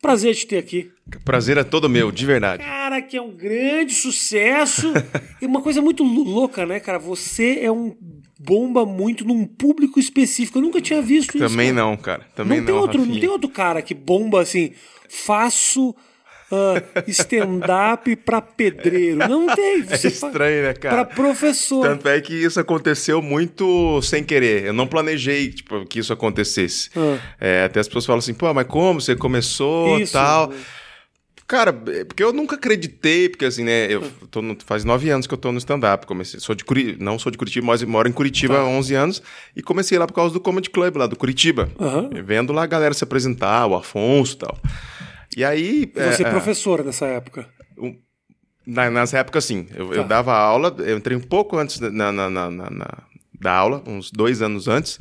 Prazer te ter aqui. Prazer é todo meu, de verdade. Cara, que é um grande sucesso. e uma coisa muito louca, né, cara? Você é um bomba muito num público específico. Eu nunca tinha visto isso. Também cara. não, cara. Também não, tem não. outro, não tem outro cara que bomba assim, faço ah, stand-up pra pedreiro. Não tem. É estranho, né, cara? Pra professor. Tanto é que isso aconteceu muito sem querer. Eu não planejei tipo, que isso acontecesse. Ah. É, até as pessoas falam assim, pô, mas como? Você começou e tal. Cara, é porque eu nunca acreditei, porque assim, né, eu tô no- faz nove anos que eu tô no stand-up, comecei, sou de Curi, não sou de Curitiba, mas moro em Curitiba Tá. há 11 anos, e comecei lá por causa do Comedy Club lá do Curitiba, Aham. vendo lá a galera se apresentar, o Afonso e tal. E aí... E Você é é, professor nessa época. na, nas épocas, sim. Eu, eu Tá. dava aula, eu entrei um pouco antes da- na, na, na, na- da aula, uns dois anos antes.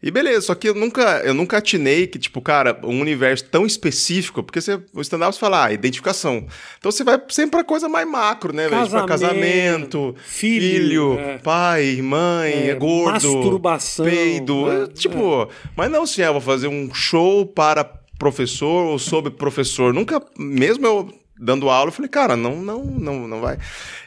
E beleza, só que eu nunca, eu nunca atinei que, tipo, cara, um universo tão específico, porque você, o stand-up você fala, ah, identificação. Então você vai sempre pra coisa mais macro, né, velho? Tipo, pra Casamento, filho, filho, é. pai, mãe, É, gordo, masturbação, peido. é, é, tipo, mas não assim, ah, vou fazer um show para professor ou sobre professor. Nunca, mesmo eu dando aula, eu falei, cara, não, não, não, não vai.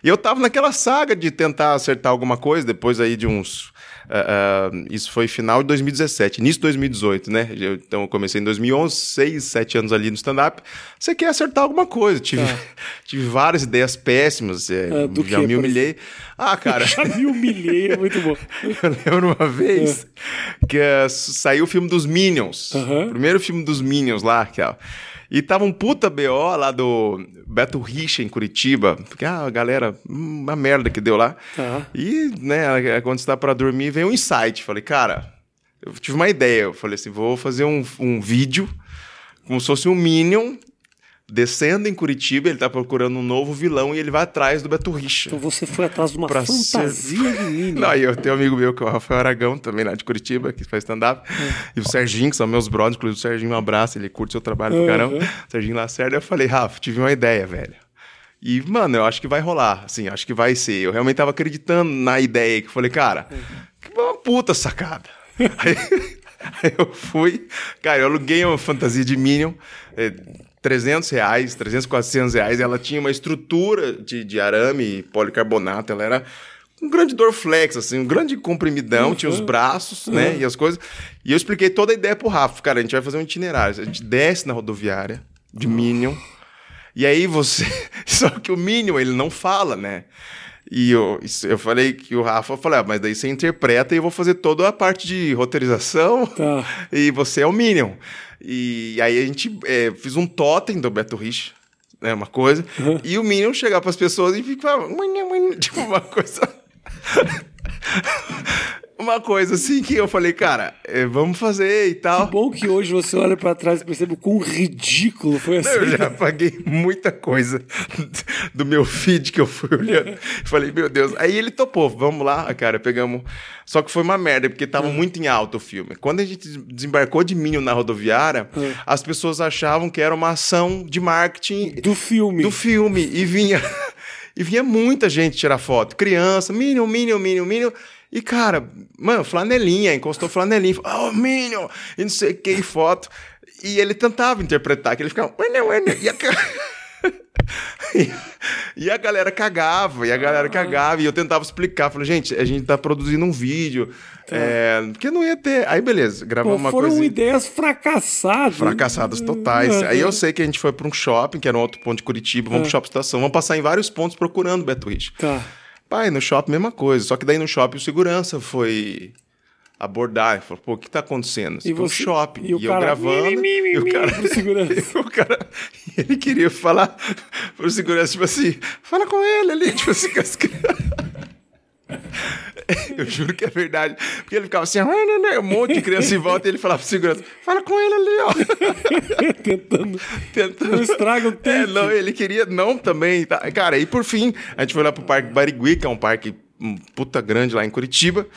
E eu tava naquela saga de tentar acertar alguma coisa, depois aí de uns. Ah, ah, isso foi final de 2017, início de 2018, né? Eu- então eu comecei em 2011, seis, sete anos ali no stand-up. Você quer acertar alguma coisa. Tive, Tá. tive várias ideias péssimas, é, Ah, do já me humilhei. Ah, cara. Já me humilhei, é muito bom. Eu lembro uma vez que eh, saiu o filme dos Minions. O primeiro filme dos Minions lá, que é. E tava um puta BO lá do Beto Richa em Curitiba. Porque ah, a galera, uma merda que deu lá. Tá. E, né, quando você tá pra dormir, vem um insight. Falei, cara, eu tive uma ideia. Eu falei assim: vou fazer um, um vídeo como se fosse um Minion descendo em Curitiba. Ele tá procurando um novo vilão e ele vai atrás do Beto Richa. Então você foi atrás de uma fantasia de mim. Não, e eu tenho um amigo meu que é o Rafael Aragão, também lá de Curitiba, que faz stand-up. E o Serginho, que são meus brothers, inclusive o Serginho, um abraço, ele curte seu trabalho Uhum. caramba. Serginho Lacerda, eu falei, Rafa, tive uma ideia, velho. E, mano, eu acho que vai rolar, assim, acho que vai ser. Eu realmente tava acreditando na ideia, que eu falei, cara, que uma puta sacada. Aí, aí eu fui, cara, eu aluguei uma fantasia de Minion, é, 300 reais, 300, 400 reais, ela tinha uma estrutura de, de arame e policarbonato, ela era um grande Dorflex, assim, um grande comprimidão, tinha os braços, né, e as coisas. E eu expliquei toda a ideia pro Rafa, cara, a gente vai fazer um itinerário, a gente desce na rodoviária de Minion, e aí você. Só que o Minion, ele não fala, né? E eu, eu falei que o Rafa, eu falei, ah, mas daí você interpreta e eu vou fazer toda a parte de roteirização. Tá. E você é o Minion. E aí a gente é, fiz um totem do Beto Rich, né? Uma coisa. E o Minion chegar pras pessoas e ficar. Tipo, uma coisa. Uma coisa assim que eu falei, cara, é, vamos fazer e tal. Que bom que hoje você olha pra trás e percebe o quão ridículo foi essa. Eu já paguei muita coisa do meu feed que eu fui olhando. Falei, meu Deus. Aí ele topou, vamos lá, cara, pegamos. Só que foi uma merda, porque tava muito em alta o filme. Quando a gente desembarcou de Minion na rodoviária, as pessoas achavam que era uma ação de marketing Do filme. do filme. E vinha, e vinha muita gente tirar foto. Criança, Minion, Minion, Minion, Minion. E, cara, mano, flanelinha, encostou flanelinha. falou, Oh, Minion! E não sei o que, foto. E ele tentava interpretar, que ele ficava... "Ué, ué", E a, e- a galera cagava, e a galera cagava, e eu tentava explicar. Falei, gente, a gente tá produzindo um vídeo, é, porque não ia ter... Aí, beleza, gravamos Pô, uma foram coisa... ideias fracassadas. Fracassadas totais. Aí eu sei que a gente foi para um shopping, que era um outro ponto de Curitiba, vamos pro shopping estação, vamos passar em vários pontos procurando Beto Rich. Tá. Pai, no shopping, mesma coisa. Só que daí no shopping o segurança foi abordar e falou, pô, o que tá acontecendo? E E você... shopping. e o E, eu cara, gravando. mi, mi, mi, e o cara. segurança. o cara. Ele queria falar pro segurança, tipo assim, fala com ele ali, tipo assim, com as crianças. Eu juro que é verdade. Porque ele ficava assim, um monte de criança em volta e ele falava pro segurança, fala com ele ali, ó. Tentando. Tentando. Não estraga o É, take. não, ele queria não também. Tá? Cara, e por fim, a gente foi lá pro Parque Barigui, que é um parque um puta grande lá em Curitiba.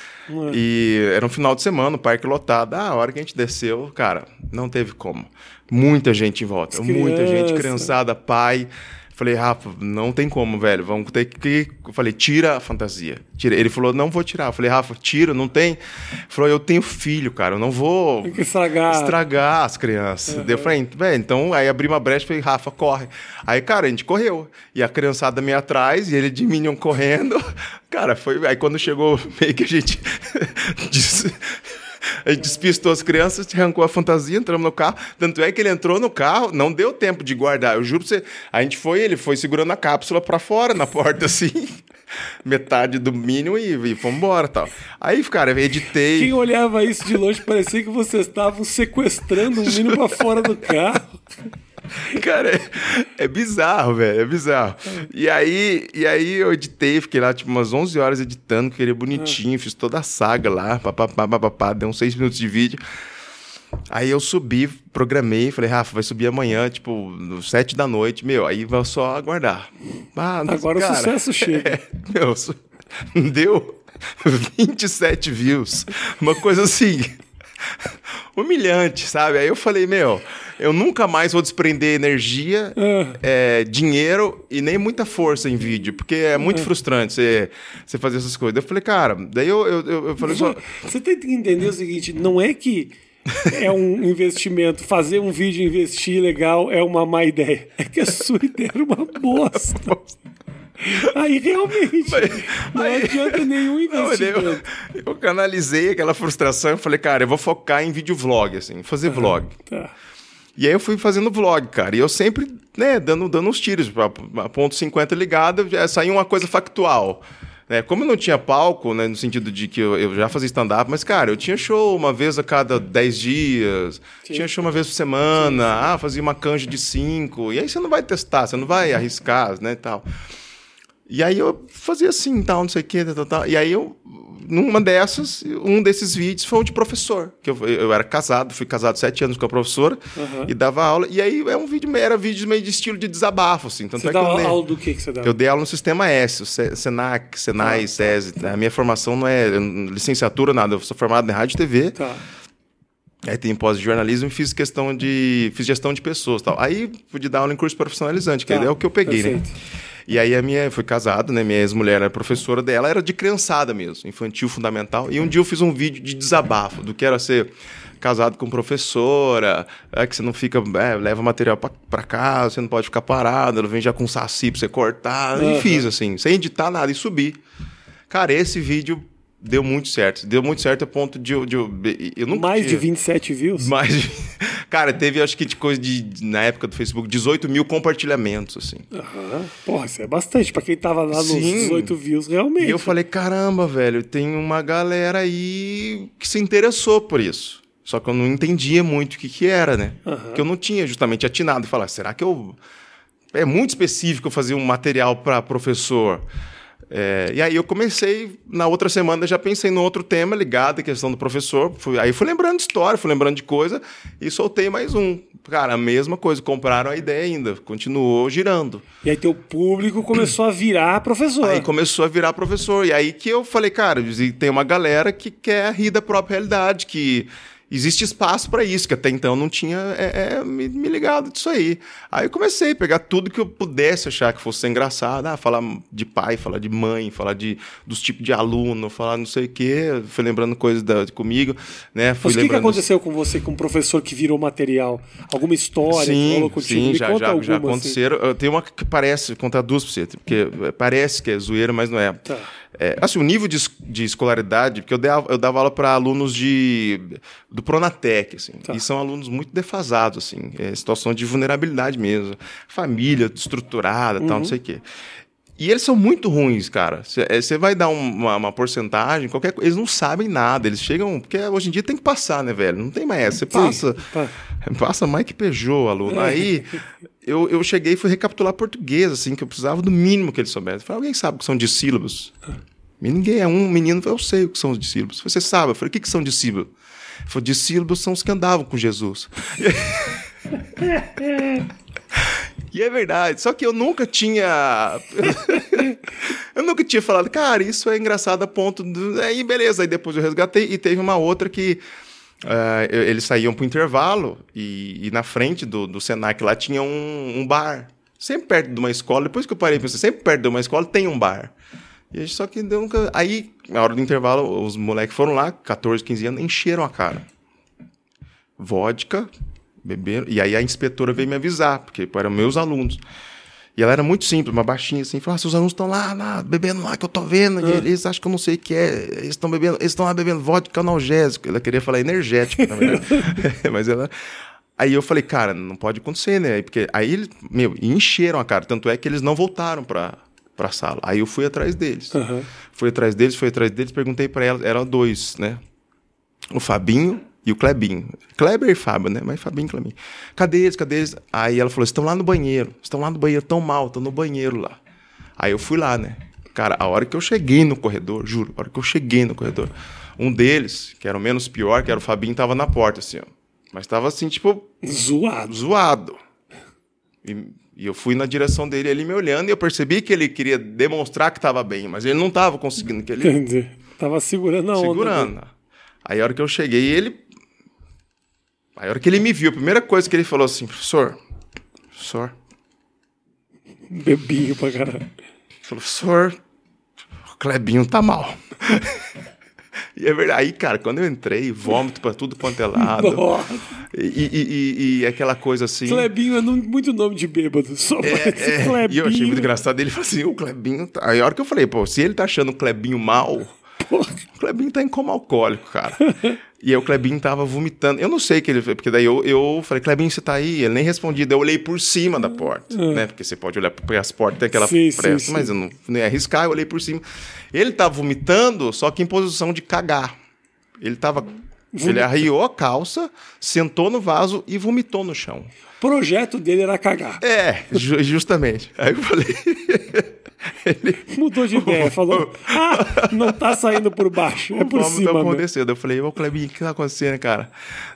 E era um final de semana, o parque lotado. Ah, a hora que a gente desceu, cara, não teve como. Muita gente em volta. As Muita gente, criançada, pai. Falei, Rafa, não tem como, velho. Vamos ter que. Eu falei, tira a fantasia. Tira. Ele falou, não vou tirar. Eu falei, Rafa, tira, não tem. Ele falou, eu tenho filho, cara, eu não vou Tem que estragar. estragar as crianças. Daí Eu falei, velho, então aí abri uma brecha e falei, Rafa, corre. Aí, cara, a gente correu. E a criançada meio atrás, e ele de Minion correndo. Cara, foi. Aí quando chegou, meio que a gente. A gente despistou as crianças, arrancou a fantasia, entramos no carro. Tanto é que ele entrou no carro, não deu tempo de guardar. Eu juro pra você. A gente foi, ele foi segurando a cápsula pra fora, na porta, assim. Metade do Minion e, e fomos embora tal. Aí, cara, eu editei. Quem olhava isso de longe parecia que vocês estavam sequestrando um menino pra fora do carro. Cara, é, é bizarro, velho. É bizarro. E aí, e aí eu editei, fiquei lá tipo umas 11 horas editando, queria bonitinho, fiz toda a saga lá, papapá, papapá, deu uns 6 minutos de vídeo. Aí eu subi, programei, falei, Rafa, vai subir amanhã, tipo, 7 da noite, meu, aí vai só aguardar. Ah, Agora o sucesso chega. é, meu, deu 27 views. Uma coisa assim. Humilhante, sabe? Aí eu falei, meu, eu nunca mais vou desprender energia, é, dinheiro e nem muita força em vídeo, porque é muito frustrante você, você fazer essas coisas. Eu falei, cara, daí eu, eu, eu, eu falei só. Você tem que entender o seguinte: não é que é um investimento, fazer um vídeo investir legal é uma má ideia. É que a sua ideia era uma bosta. Aí realmente não aí- adianta nenhum mas daí eu, investimento. eu canalizei aquela frustração e falei, cara, eu vou focar em vídeo vlog, assim, fazer vlog. Tá. E aí eu fui fazendo vlog, cara. E eu sempre, né, dando, dando uns tiros. A, ponto 50 ligada, saía uma coisa factual. Né? Como eu não tinha palco, né, no sentido de que eu, eu já fazia stand-up, mas, cara, eu tinha show uma vez a cada 10 dias, tinha show uma vez por semana, ah, fazia uma canja de 5. E aí você não vai testar, você não vai arriscar, né, e tal. E aí eu fazia assim, tal, não sei o quê, tal, tal. E aí eu, numa dessas, um desses vídeos foi o de professor. Que eu, eu era casado, fui casado sete anos com a professora e dava aula. E aí é um vídeo, era vídeo meio de estilo de desabafo, assim. Tanto Você é que dá le- aula do que, que você dá? eu dei aula no sistema S, o Se- Senac, Senai, SESI. A minha formação não é licenciatura, nada. Eu sou formado em rádio e TV. Tá. Aí tem pós de jornalismo e fiz questão de. fiz gestão de pessoas tal. Aí pude dar aula em curso profissionalizante, que Tá, é o que eu peguei, né? E aí a minha. Fui casado, né? Minha ex-mulher era professora dela, era de criançada mesmo, infantil fundamental. E um dia eu fiz um vídeo de desabafo do que era ser casado com professora, é que você não fica. é, leva material pra, pra casa, você não pode ficar parado, ela vem já com saci pra você cortar. Aham. E fiz, assim, sem editar nada, e subi. Cara, esse vídeo deu muito certo. Deu muito certo a ponto de eu. De eu, nunca Mais de tinha- 27 views? mais de... Cara, teve acho que de coisa de. Na época do Facebook, 18 mil compartilhamentos, assim. Aham. Porra, isso é bastante. Pra quem tava lá nos Sim. 18 views, realmente. E eu falei, caramba, velho, tem uma galera aí que se interessou por isso. Só que eu não entendia muito o que, que era, né? Aham. Porque eu não tinha justamente atinado e falar, será que eu. É muito específico eu fazer um material para professor. É, e aí eu comecei, na outra semana já pensei no outro tema ligado à questão do professor. Fui- aí fui lembrando de história, fui lembrando de coisa e soltei mais um. Cara, a mesma coisa, compraram a ideia ainda, continuou girando. E aí teu público começou a virar professor. Aí começou a virar professor. E aí que eu falei, cara, tem uma galera que quer rir da própria realidade, que existe espaço para isso, que até então eu não tinha é, é, me, me ligado disso aí. Aí eu comecei a pegar tudo que eu pudesse achar que fosse engraçado, ah, falar de pai, falar de mãe, falar de, dos tipos de aluno, falar não sei o quê, fui lembrando coisas da, comigo, né? Fui Mas o que, que lembrando aconteceu com você, com o professor que virou material? Alguma história que Sim, rolou contigo? sim, Me já, conta já, alguma, já assim. aconteceram. Eu tenho uma que parece, vou contar duas pra você, porque parece que é zoeira, mas não é. Tá. É, assim, o nível de, de escolaridade, porque eu dava, eu dava aula para alunos de, do Pronatec, assim, Tá. e são alunos muito defasados, assim, é, situação de vulnerabilidade mesmo, família estruturada, tal, Uhum. não sei o quê. E eles são muito ruins, cara. Você vai dar um- uma, uma porcentagem, qualquer coisa, eles não sabem nada. Eles chegam. Porque hoje em dia tem que passar, né, velho? Não tem mais essa. Você passa. tá. Passa mais que Peugeot, aluno. Aí eu, eu cheguei e fui recapitular português, assim, que eu precisava do mínimo que eles soubessem. Falei, alguém sabe o que são dissílabos? E ninguém é um menino, eu sei o que são os dissílabos. Você sabe? Eu falei, o que, que são dissílabos? Ele falou, dissílabos são os que andavam com Jesus. E é verdade, só que eu nunca tinha. eu nunca tinha falado, cara, isso é engraçado a ponto. Do... Aí, beleza, aí depois eu resgatei e teve uma outra que. eh, eles saíam pro intervalo e, e na frente do, do Senac lá tinha um, um bar. Sempre perto de uma escola, depois que eu parei, pensei, sempre perto de uma escola tem um bar. E só que deu nunca. Aí, na hora do intervalo, os moleques foram lá, 14, 15 anos, encheram a cara. Vodka, beberam. E aí a inspetora veio me avisar, porque eram meus alunos. E ela era muito simples, uma baixinha assim, falou: ah, seus alunos estão lá, lá, bebendo lá, que eu tô vendo. E eles acham que eu não sei o que é. Eles estão bebendo, eles estão lá bebendo vodka analgésico. Ela queria falar energético, na verdade. Mas ela. Aí eu falei, cara, não pode acontecer, né? Porque aí eles, meu, encheram a cara. Tanto é que eles não voltaram pra, pra sala. Aí eu fui atrás deles. Aham. Fui atrás deles, fui atrás deles, perguntei pra ela, eram dois, né? O Fabinho e o Klebinho. Kleber e Fábio, né? Mas Fabinho e Klebinho. Cadê eles? Cadê eles? Aí ela falou: estão lá no banheiro. Estão lá no banheiro, tão mal, estão no banheiro lá. Aí eu fui lá, né? Cara, a hora que eu cheguei no corredor, juro, a hora que eu cheguei no corredor, um deles, que era o menos pior, que era o Fabinho, tava na porta, assim, ó. Mas tava assim, tipo, Zoado. zoado. E, e eu fui na direção dele, ele me olhando, e eu percebi que ele queria demonstrar que tava bem, mas ele não tava conseguindo, que ele Entendi. Tava segurando a onda. segurando. Aí a hora que eu cheguei, ele. Aí a hora que ele me viu, a primeira coisa que ele falou assim, professor, professor, Bebinho pra caralho. professor, o Clebinho tá mal. e é verdade. Aí, cara, quando eu entrei, vômito pra tudo quanto é lado. E, e, e- e aquela coisa assim. Clebinho é muito nome de bêbado. Só É, é, Clebinho. e eu achei muito engraçado. Ele falou assim: o Clebinho. Tá... Aí a hora que eu falei, pô, se ele tá achando o Clebinho mal, Porra. o Clebinho tá em coma alcoólico, cara. e aí o Clebinho tava vomitando. Eu não sei o que ele fez, porque daí eu, eu falei, Clebinho, você tá aí? Ele nem respondia. Daí eu olhei por cima da porta, né? Porque você pode olhar porque as portas tem aquela. Sim, sim, pressa, sim. mas eu não, não ia arriscar, eu olhei por cima. Ele tava vomitando, só que em posição de cagar. Ele tava. Ele arriou a calça, sentou no vaso e vomitou no chão. O projeto dele era cagar. É, ju- justamente. Aí eu falei. ele, Mudou de ideia. Falou, ah, não tá saindo por baixo. É por Vamos cima tá mesmo. acontecendo. Eu falei, ô Clebinho, o que tá acontecendo, cara?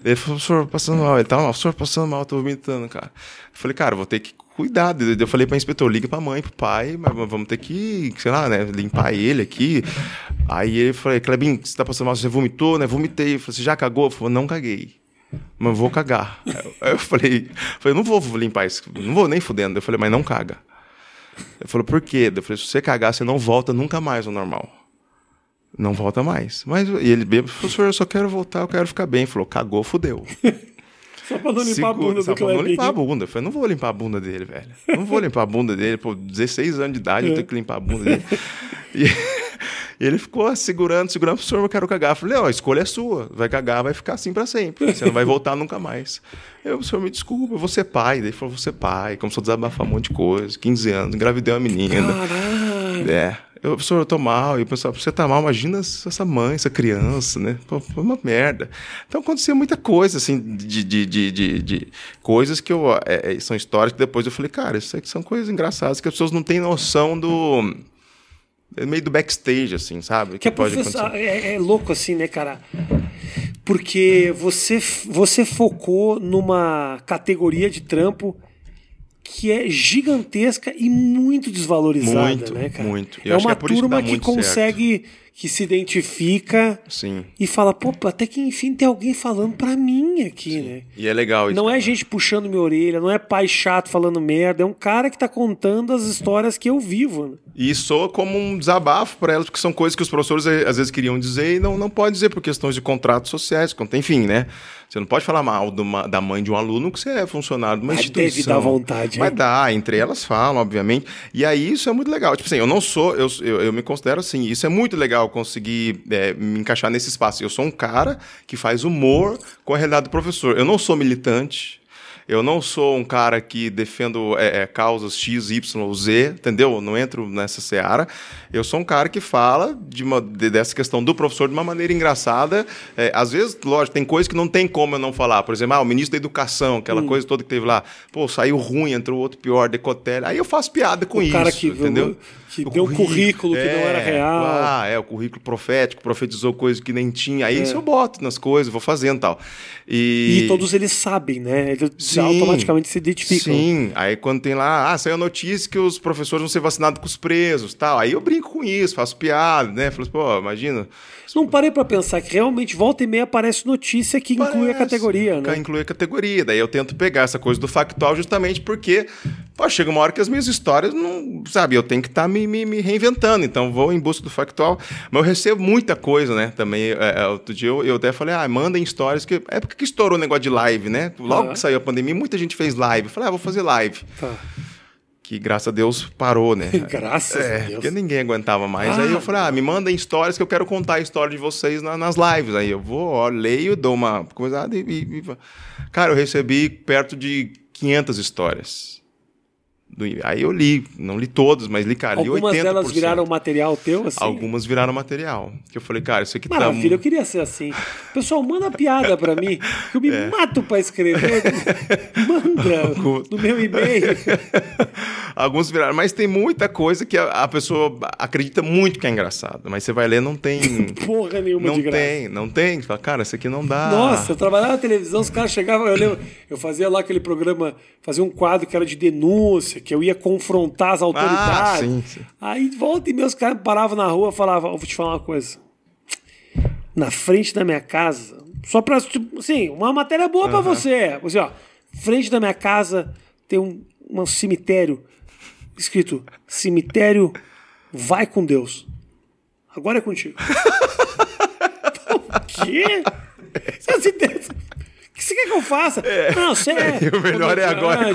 Ele falou, professor, passando mal. Ele tava mal, professor, passando mal, tô vomitando, cara. Eu falei, cara, vou ter que cuidar. Eu falei pra inspetor, liga pra mãe, pro pai, mas vamos ter que, sei lá, né, limpar ele aqui. Aí ele falou, Clebinho, você tá passando mal, você vomitou, né? Vomitei. Eu falei, você já cagou? Eu falei, não caguei. Mas vou cagar. Aí eu falei, falei, não vou limpar isso, não vou nem fudendo. Eu falei, mas não caga. Ele falou, por quê? Eu falei, se você cagar, você não volta nunca mais ao normal. Não volta mais. Mas e ele bebe, professor, eu só quero voltar, eu quero ficar bem. Ele falou, cagou, fudeu. Só pra não limpar a Segura- bunda só do pra não limpar a bunda. Eu falei, não vou limpar a bunda dele, velho. Não vou limpar a bunda dele. Pô, 16 anos de idade, eu tenho que limpar a bunda dele. E, e ele ficou segurando, segurando, professor, eu quero cagar. Eu falei, ó, a escolha é sua. Vai cagar, vai ficar assim pra sempre. Você não vai voltar nunca mais. Eu, senhor, me desculpa, eu vou ser pai. Daí ele falou, vou ser pai. Começou a desabafar um monte de coisa. 15 anos, engravidei uma menina. Caralho. É. Eu, professor, eu tô mal. E o pessoal, você tá mal, imagina essa mãe, essa criança, né? Pô, foi uma merda. Então acontecia muita coisa, assim, de, de, de, de, de coisas que eu. é, é, são histórias que depois eu falei, cara, isso aqui são coisas engraçadas que as pessoas não têm noção do. É meio do backstage, assim, sabe? Que a professora, é, é louco assim, né, cara? Porque você, você focou numa categoria de trampo que é gigantesca e muito desvalorizada, Muito, né, cara? muito. Eu É uma que é que turma que muito consegue, que se identifica Sim. e fala, pô, até que enfim tem alguém falando pra mim aqui, né? E é legal isso. Não é cara. gente puxando minha orelha, não é pai chato falando merda, é um cara que tá contando as histórias que eu vivo. Né? E soa como um desabafo para elas, porque são coisas que os professores eh, às vezes queriam dizer e não, não pode dizer por questões de contratos sociais, enfim, né? Você não pode falar mal uma- da mãe de um aluno que você é funcionário de uma Mas instituição. deve dar vontade, Mas hein? dá, entre elas falam, obviamente. E aí isso é muito legal. Tipo assim, eu não sou, eu, eu, eu me considero assim, isso é muito legal conseguir eh, me encaixar nesse espaço. Eu sou um cara que faz humor com a realidade do professor. Eu não sou militante. Eu não sou um cara que defendo é, é, causas X, Y ou Z, entendeu? Eu Não entro nessa seara. Eu sou um cara que fala de uma, de- dessa questão do professor de uma maneira engraçada. É, às vezes, lógico, tem coisas que não tem como eu não falar. Por exemplo, ah, o ministro da Educação, aquela Hum. coisa toda que teve lá. Pô, saiu ruim, entrou outro pior, decotelho. Aí eu faço piada com o isso, cara que, entendeu? Que Que deu um currículo que não era real. Ah, é, o currículo profético, profetizou coisas que nem tinha. Aí isso eu boto nas coisas, vou fazendo e tal. E, E todos eles sabem, né? Eles já automaticamente se identificam. Sim, aí quando tem lá, ah, saiu a notícia que os professores vão ser vacinados com os presos tal. Aí eu brinco com isso, faço piada, né? Falo assim, pô, imagina. Não parei pra pensar que realmente volta e meia aparece notícia que inclui a Parece, categoria, né? que Inclui a categoria. Daí eu tento pegar essa coisa do factual justamente porque, pô, chega uma hora que as minhas histórias não. Sabe, eu tenho que estar me, me, me reinventando. Então vou em busca do factual. Mas eu recebo muita coisa, né? Também. É, é, outro dia eu, eu até falei, ah, mandem histórias. que É porque que estourou o negócio de live, né? Logo que saiu a pandemia, muita gente fez live. Eu falei, ah, vou fazer live. Tá. Que graças a Deus parou, né? Graças a É, Deus. porque ninguém aguentava mais. Ah, aí eu falei, ah, me mandem histórias que eu quero contar a história de vocês na- nas lives. Aí eu vou, ó, leio, dou uma coisa e, e- e- Cara, eu recebi perto de 500 histórias. Do- aí eu li, não li todas, mas li, cara, li 80%. Algumas delas viraram material teu, assim? Algumas viraram material. Que eu falei, cara, isso aqui Maravilha, eu tá... queria ser assim. Pessoal, manda piada pra mim, que eu me É. mato pra escrever. Manda no meu e-mail. Alguns viraram, mas tem muita coisa que a, a pessoa acredita muito que é engraçado. Mas você vai ler, não tem... Porra nenhuma não de graça. tem, não tem. Você fala, cara, isso aqui não dá. Nossa, eu trabalhava na televisão, os caras chegavam, eu lembro, eu fazia lá aquele programa, fazia um quadro que era de denúncia, que eu ia confrontar as autoridades. Ah, sim, sim. Aí, volta e meia, os caras paravam na rua e falavam, "Ó, vou te falar uma coisa. Na frente da minha casa, só pra, tipo, assim, uma matéria boa pra você. Você, ó, frente da minha casa tem um, um cemitério escrito, cemitério vai com Deus. Agora é contigo. O quê? Você que você quer que eu faça? Não, você é. O melhor é agora.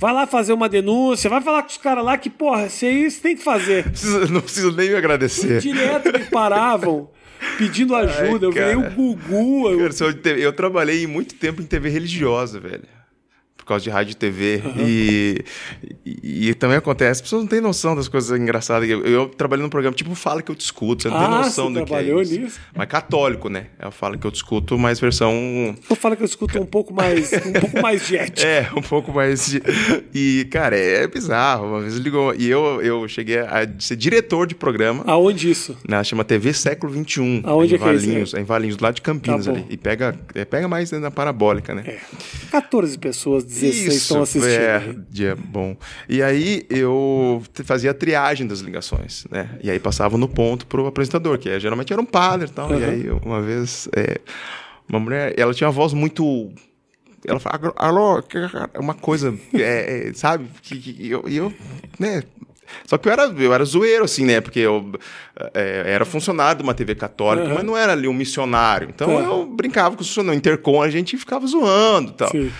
Vai lá fazer uma denúncia, vai falar com os caras lá que, porra, isso você tem que fazer. Não preciso nem me agradecer. Direto me paravam pedindo ajuda. eu virei o. Gugu. eu- eu trabalhei muito tempo em TV religiosa, velho. Por causa de rádio e TV. E, e, e também acontece, as pessoas não têm noção das coisas engraçadas. Eu, eu trabalhei num programa tipo Fala Que Eu Te Escuto, você não tem Ah, noção você do que é trabalhou isso. nisso? Mas católico, né? É o Fala Que Eu Te Escuto, mas versão Eu falo que eu escuto um pouco mais, um pouco mais de ética. É, um pouco mais de... E, cara, é bizarro. Uma vez ligou... E eu, eu cheguei a ser diretor de programa. Aonde isso? Né, chama TV Século XXI. Aonde é que é isso, Valinhos, é em Valinhos, do lado de Campinas Tá ali. E pega, é, pega mais na parabólica, né? É. 14 pessoas, 16 estão assistindo. É, bom. E aí eu fazia a triagem das ligações, né? E aí passava no ponto pro apresentador, que é, geralmente era um padre e tal. E Uhum. aí uma vez, é, uma mulher, ela tinha uma voz muito. Ela fala, alô, uma coisa, é, é, sabe? Que, que eu, e eu, né? Só que eu era, eu era zoeiro, assim, né? Porque eu é, era funcionário de uma TV católica, Uhum. mas não era ali um missionário. Então Tá. eu brincava com isso, no Intercom a gente ficava zoando e tal. Sim.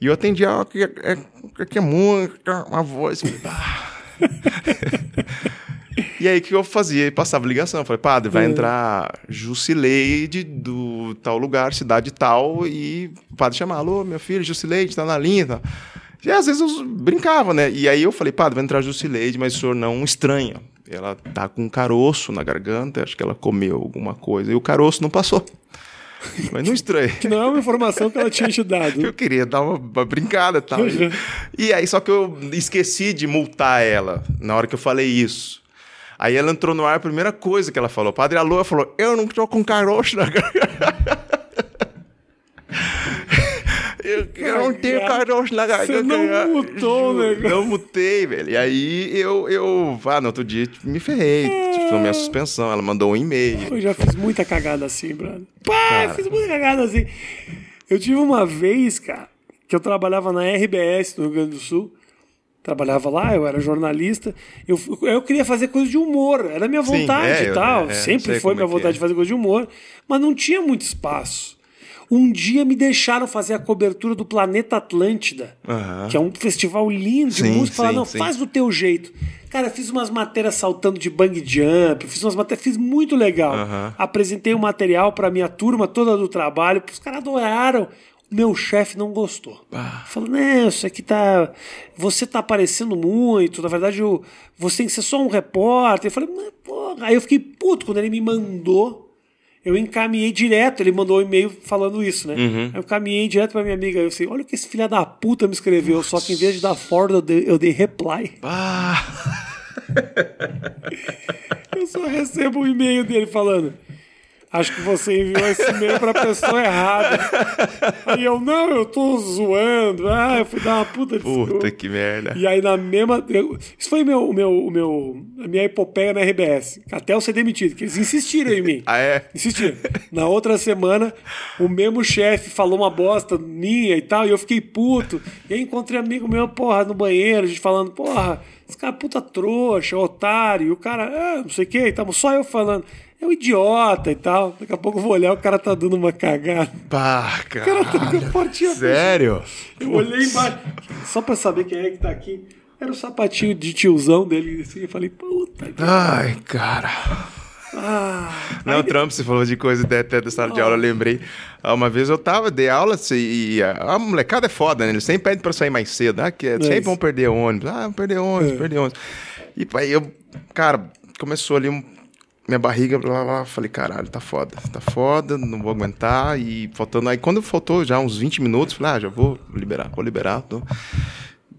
E eu atendia, ó, que, é, que é música, uma voz. E aí, o que eu fazia? Eu passava ligação. Eu falei, padre, vai Hum. entrar Jusileide do tal lugar, cidade tal, e o padre chamava, alô, meu filho, Jusileide, tá na linha e tal. E às vezes eu brincava, né? E aí eu falei, padre, vai entrar Jusileide, mas o senhor não estranha. Ela tá com um caroço na garganta, acho que ela comeu alguma coisa, e o caroço não passou. Mas não estranha. Que não é uma informação que ela tinha te dado. Eu queria dar uma, uma brincada e tal. E aí, só que eu esqueci de multar ela na hora que eu falei isso. Aí ela entrou no ar, a primeira coisa que ela falou, Padre Alô, ela falou, eu não tô com caroço na garganta. Eu, eu não tenho caroço na garganta. Você não mutou, né? Não mutei, velho. E aí eu, eu ah, no outro dia me ferrei. Tipo, tomei a suspensão. Ela mandou um e-mail. Eu já fiz muita cagada assim, brother. Pá, fiz muita cagada assim. Eu tive uma vez, cara, que eu trabalhava na RBS no Rio Grande do Sul. Trabalhava lá, eu era jornalista. Eu, eu queria fazer coisa de humor, era minha Sim, vontade é, e eu- tal. é, Sempre foi minha é que vontade é. de fazer coisa de humor, mas não tinha muito espaço. Um dia me deixaram fazer a cobertura do Planeta Atlântida, Aham. que é um festival lindo de Sim, música. Falaram, não, sim. faz do teu jeito. Cara, fiz umas matérias saltando de bang jump, fiz umas matérias, fiz muito legal. Aham. Apresentei o material pra minha turma toda do trabalho, os caras adoraram. O meu chefe não gostou. Ah. Falou, não, isso aqui tá. Você tá aparecendo muito. Na verdade, eu... você tem que ser só um repórter. Eu falei, mas porra. Aí eu fiquei puto quando ele me mandou. Eu encaminhei direto, ele mandou um e-mail falando isso, né? Uhum. Eu encaminhei direto pra minha amiga. Eu falei, olha o que esse filho da puta me escreveu. Só que em vez de dar forward, eu dei, eu dei reply. Ah, Eu só recebo um e-mail dele falando. Acho que você enviou esse e-mail pra pessoa errada. Aí eu, não, eu tô zoando. Ah, eu fui dar uma puta desculpa. Puta que merda. E aí na mesma. eu- isso foi meu, meu, meu, a minha epopeia na RBS. Até eu ser demitido, que eles insistiram em mim. Ah, é? Insistiram. Na outra semana, o mesmo chefe falou uma bosta minha e tal, e eu fiquei puto. E aí encontrei amigo meu, porra, no banheiro, a gente falando, porra, esse cara é puta trouxa, otário. E o cara, ah, não sei o que, e tava só eu falando. É um idiota e tal. Daqui a pouco eu vou olhar, o cara tá dando uma cagada. Pá, O cara tá com a cara. portinha Sério? eu olhei embaixo, só pra saber quem é que tá aqui. Era o sapatinho de tiozão dele, assim. Eu falei, puta. Ai, cara. Ah, Não, Trump, você falou de coisa até, até da sala de aula, eu lembrei. Ah, Uma vez eu tava, dei aula assim, e a, a molecada é foda, né? Eles sempre pedem pra sair mais cedo. Ah, que é, sempre isso. vão perder ônibus. Ah, vamos perder ônibus, É. perder ônibus. E aí eu, cara, começou ali um, minha barriga, blá, blá, falei, caralho, tá foda, tá foda, não vou aguentar. E faltando, aí quando faltou já uns 20 minutos, falei, ah, já vou liberar, vou liberar. Tô...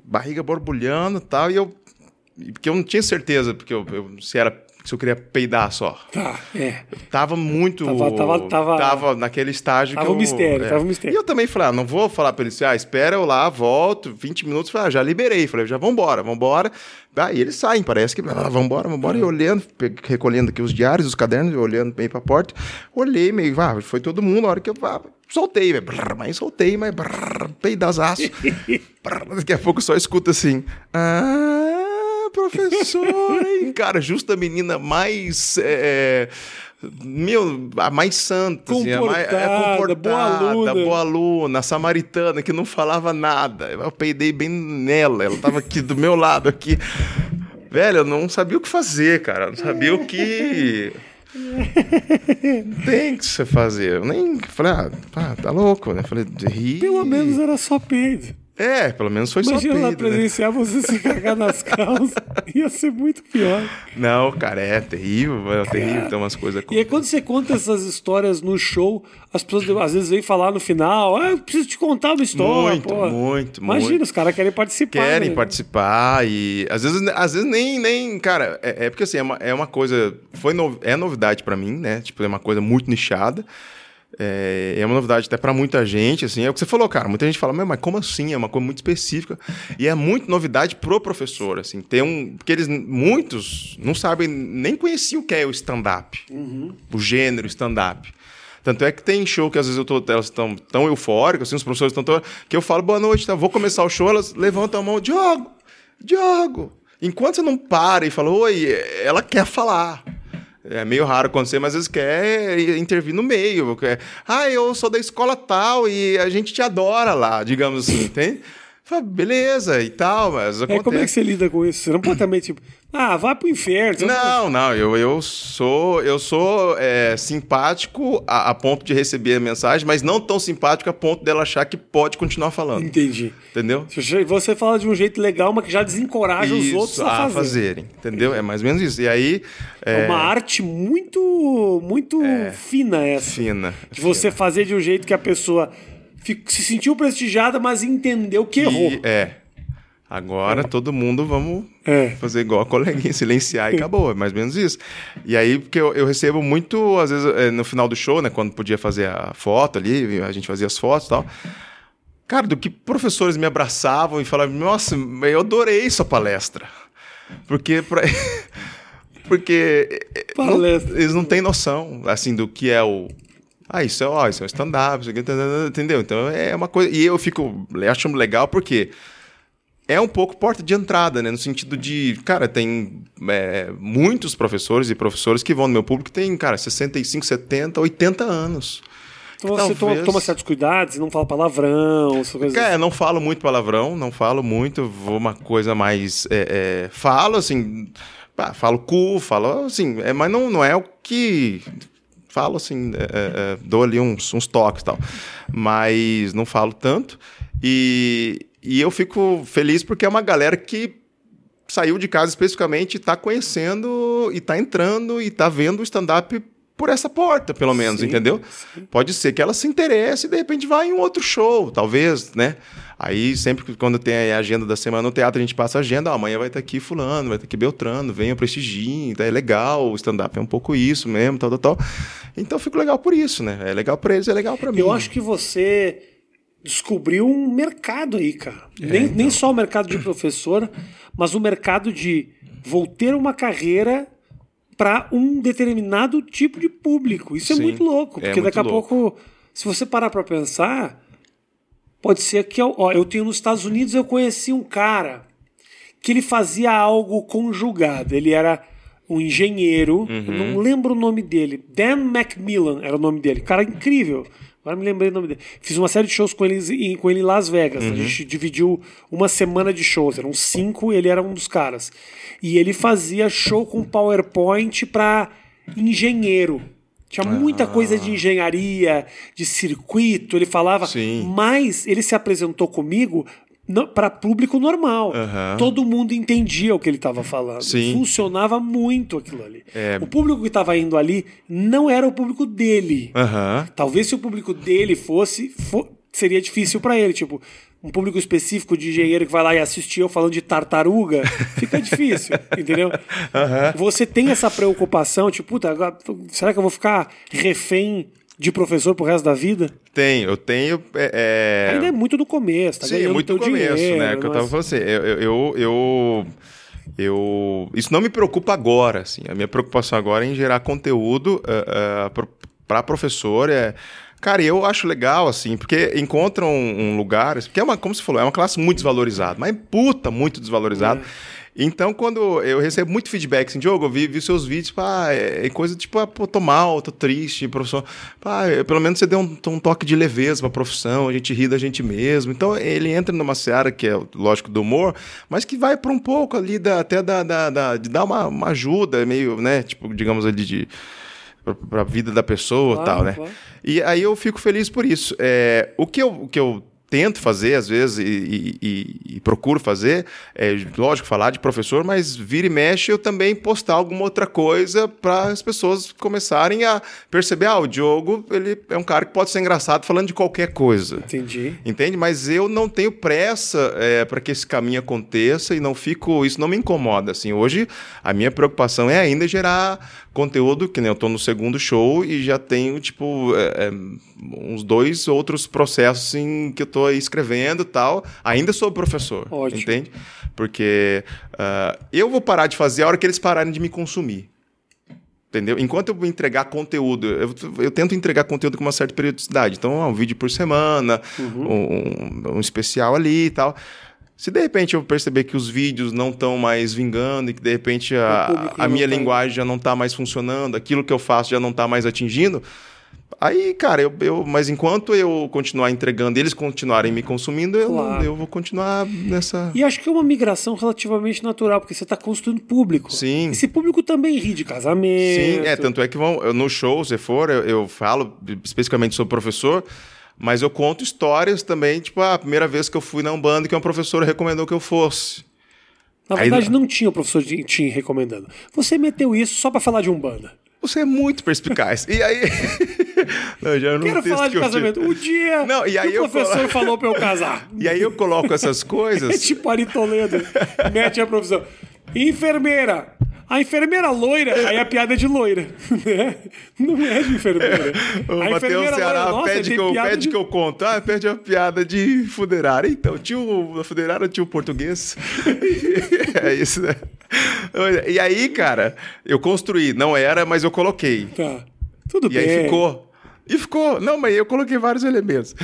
Barriga borbulhando e tal, e eu, porque eu não tinha certeza, porque eu, eu- se era, se eu queria peidar só. tá, é. Tava muito. Tava- tava- tava- naquele estágio Tava que um eu, mistério, tava um mistério. E eu também falei, ah, não vou falar pra ele assim, ah, espera eu lá, volto, 20 minutos. Falei, ah, já liberei. Falei, já vambora, vambora. Aí eles saem, parece que, ah, vambora, vambora. E eu olhando, recolhendo aqui os diários, os cadernos, eu olhando bem pra porta. Olhei meio, ah, foi todo mundo, a hora que eu ah, soltei, velho. Mas soltei, mas peidaço. Brrr, Daqui a pouco eu só escuto assim, ah, professor, hein? Cara, justo a menina mais. é, meu, a mais santa, assim, a mais, é, Comportada, comportada, boa aluna. boa aluna, samaritana que não falava nada. Eu peidei bem nela, ela tava aqui do meu lado aqui. Velho, eu não sabia o que fazer, cara. Eu não sabia o que. Tem que você fazer. Eu nem falei, ah, tá louco, né? Falei, ri. Pelo menos era só peido. É, pelo menos foi Imagina só lá peido, né? presenciar você se cagar nas calças. Ia ser muito pior. Não, cara, é terrível, é terrível. Tem umas coisas. E aí, quando você conta essas histórias no show, as pessoas às vezes vêm falar no final: Ah, eu preciso te contar uma história. Muito, pô. muito, Imagina, muito. os caras querem participar. querem né? participar e às vezes, às vezes nem, nem cara, é, é porque assim, é uma, é uma coisa, foi no- é novidade pra mim, né? Tipo, é uma coisa muito nichada. É, é uma novidade até pra muita gente, assim, é o que você falou, cara. Muita gente fala, "Meu, mas como assim? É uma coisa muito específica. E é muito novidade pro professor, assim. Tem um. Porque eles, muitos, não sabem, nem conheciam o que é o stand-up. O gênero stand-up. Tanto é que tem show que às vezes eu tô, elas estão tão eufóricas, assim, os professores estão tão. que eu falo, boa noite, tá? Vou começar o show, elas levantam a mão, Diogo, Diogo. Enquanto você não para e fala, oi, ela quer falar. É meio raro acontecer, mas às vezes quer intervir no meio. Quer, ah, eu sou da escola tal e a gente te adora lá, digamos assim, tem? Fala, beleza e tal, mas É, como é que acontece. você lida com isso? Você não pode também, tipo, ah, vai pro inferno. Não, não, eu, eu sou eu sou é, simpático a, a ponto de receber a mensagem, mas não tão simpático a ponto dela achar que pode continuar falando. Entendi. Entendeu? Você fala de um jeito legal, mas que já desencoraja os Isso, outros a, a fazer. fazerem. Entendeu? É mais ou menos isso. E aí. É É, uma arte muito, muito fina essa. fina. De você fazer de um jeito que a pessoa se sentiu prestigiada, mas entendeu que errou. E, é. Agora todo mundo vamos É. fazer igual a coleguinha, silenciar e acabou. É mais ou menos isso. E aí, porque eu, eu recebo muito, às vezes, é, no final do show, né? Quando podia fazer a foto ali, a gente fazia as fotos e tal. Cara, do que professores me abraçavam e falavam, nossa, eu adorei sua palestra. Porque. Pra... Porque não- Palestra. eles não têm noção, assim, do que é o. Ah, isso é, ó, isso é um stand-up, isso aqui, entendeu? Então é uma coisa. E eu fico. Eu acho legal porque é um pouco porta de entrada, né? No sentido de, cara, tem é, muitos professores e professores que vão no meu público que tem, cara, 65, 70, 80 anos. Então você toma, toma certos cuidados, não fala palavrão, essas coisas. É, não falo muito palavrão, não falo muito, vou uma coisa mais. é, é, falo assim, pá, falo cu, falo assim, é, mas não, não é o que. Falo assim, é, é, é, dou ali uns, uns toques e tal. Mas não falo tanto. E, e eu fico feliz porque é uma galera que saiu de casa especificamente e tá conhecendo, e tá entrando, e tá vendo o stand-up por essa porta, pelo menos, Sim, entendeu? Pode ser que ela se interesse e de repente vá em um outro show, talvez, né? Aí sempre que- quando tem a agenda da semana no teatro, a gente passa a agenda, ó, amanhã vai estar aqui fulano, vai estar aqui Beltrano, venha prestigiem, tá, é legal, o stand-up é um pouco isso mesmo, tal, tal, tal. Então eu fico legal por isso, né? É legal pra eles, é legal pra mim. Eu acho que você descobriu um mercado aí, cara. É, nem, então. nem só o mercado de professor, mas o mercado de vou ter uma carreira para um determinado tipo de público. Isso é Sim, muito louco, é porque muito daqui a louco. pouco, se você parar para pensar, pode ser que eu, ó, eu tenho nos Estados Unidos eu conheci um cara que ele fazia algo conjugado. Ele era um engenheiro, eu Uhum. não lembro o nome dele. Dan Macmillan era o nome dele. Cara incrível. Agora me lembrei o nome dele. Fiz uma série de shows com ele em, com ele em Las Vegas. Uhum. A gente dividiu uma semana de shows. Eram cinco, ele era um dos caras. E ele fazia show com PowerPoint para engenheiro. Tinha muita coisa de engenharia, de circuito. Ele falava. Sim. Mas ele se apresentou comigo para público normal. Todo mundo entendia o que ele estava falando. Sim. Funcionava muito aquilo ali. É. O público que estava indo ali não era o público dele. Talvez se o público dele fosse, fo- seria difícil para ele. Tipo, um público específico de engenheiro que vai lá e assistir eu falando de tartaruga, fica difícil, entendeu? Você tem essa preocupação, tipo, puta, agora, será que eu vou ficar refém de professor pro resto da vida? Tenho, eu tenho. é, é- Ainda é muito no começo, tá Sim, é ganhando muito no começo, dinheiro, né? Que eu tava falando assim, eu, eu, eu, eu, Isso não me preocupa agora, assim. A minha preocupação agora é em gerar conteúdo para professor. É... Cara, eu acho legal, assim, porque encontram um, lugar. Porque é uma, como você falou, é uma classe muito desvalorizada, mas puta, muito desvalorizada. Então, quando eu recebo muito feedback, assim, Diogo, eu vi, vi seus vídeos, pá, é, é coisa tipo, ah, pô, tô mal, tô triste, professor. Pá, é, pelo menos você deu um, um toque de leveza pra profissão, a gente ri da gente mesmo. Então, ele entra numa seara que é, lógico, do humor, mas que vai para um pouco ali, da, até da, da, da- de dar uma, uma ajuda, meio, né, tipo, digamos ali, de para a vida da pessoa Claro, tal, né? claro. E aí eu fico feliz por isso. É, o, que eu, o que eu tento fazer, às vezes, e, e- e- e procuro fazer, é, lógico, falar de professor, mas vira e mexe eu também postar alguma outra coisa para as pessoas começarem a perceber, ah, o Diogo, ele é um cara que pode ser engraçado falando de qualquer coisa. Entendi. Entende? Mas eu não tenho pressa para que esse caminho aconteça e não fico. Isso não me incomoda. Assim, hoje a minha preocupação é ainda gerar conteúdo, que nem eu tô no segundo show e já tenho, tipo, é, é, uns dois outros processos em que eu tô aí escrevendo e tal. Ainda sou professor. Ótimo. Entende? Porque ah, eu vou parar de fazer a hora que eles pararem de me consumir. Entendeu? Enquanto eu vou entregar conteúdo, eu, eu tento entregar conteúdo com uma certa periodicidade. Então, ah, um vídeo por semana, um, um- um especial ali e tal. Se de repente eu perceber que os vídeos não estão mais vingando e que de repente a, a minha tá- linguagem já não está mais funcionando, aquilo que eu faço já não está mais atingindo, aí, cara, eu, eu- mas enquanto eu continuar entregando eles continuarem me consumindo, eu, não- Claro. eu vou continuar nessa. E acho que é uma migração relativamente natural, porque você está construindo público. Sim. Esse público também ri de casamento. Sim, é, tanto é que vão, no show, se for, eu, eu falo especificamente sobre professor, mas eu conto histórias também, tipo, ah, a primeira vez que eu fui na Umbanda que uma professora recomendou que eu fosse. Na Aí- verdade, não tinha o professor de- Tim recomendando. Você meteu isso só para falar de Umbanda. Você é muito perspicaz. E aí. não, já no Quero falar de que casamento. tive- O dia Não, e aí que o professor colo- falou para eu casar. E aí eu coloco essas É coisas. tipo Ari Toledo. Mete a profissão. Enfermeira. A enfermeira loira, aí a piada é de loira. né? Não é de enfermeira. O a Matheus Ceará nossa, pede, que eu, pede de- que eu conto. Ah, pede a piada de funerária. Então, tio funerária, tio português. é isso, né? E aí, cara, eu construí. Não era, mas eu coloquei. Tá. Tudo E bem. aí ficou. E ficou. Não, mas eu coloquei vários elementos.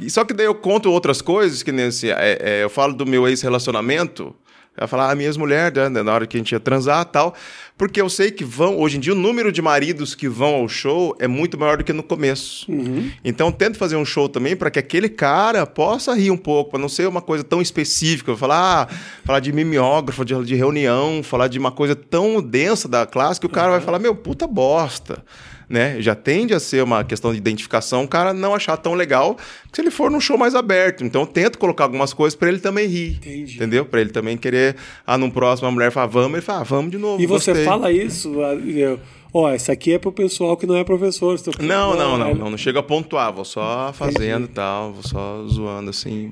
E só que daí eu conto outras coisas, que nesse. É, é, eu falo do meu ex-relacionamento. Ela fala, ah, minha ex-mulher, né, na hora que a gente ia transar tal. Porque eu sei que vão. Hoje em dia, o número de maridos que vão ao show é muito maior do que no começo. Então, eu tento fazer um show também para que aquele cara possa rir um pouco, para não ser uma coisa tão específica. Falar, ah, falar de mimeógrafo, de, de reunião, falar de uma coisa tão densa da classe que o cara vai falar, meu, puta bosta né? Já tende a ser uma questão de identificação, o cara não achar tão legal que se ele for num show mais aberto. Então eu tento colocar algumas coisas para ele também rir. Entendi. Entendeu? Para ele também querer, ah, num próximo a mulher fala, vamos, ele fala, ah, vamos de novo. E você gostei. fala isso, eu- Ó, isso aqui é pro pessoal que não é professor. Não, não, não, é- não, não chego a pontuar, vou só fazendo e tal, vou só zoando assim.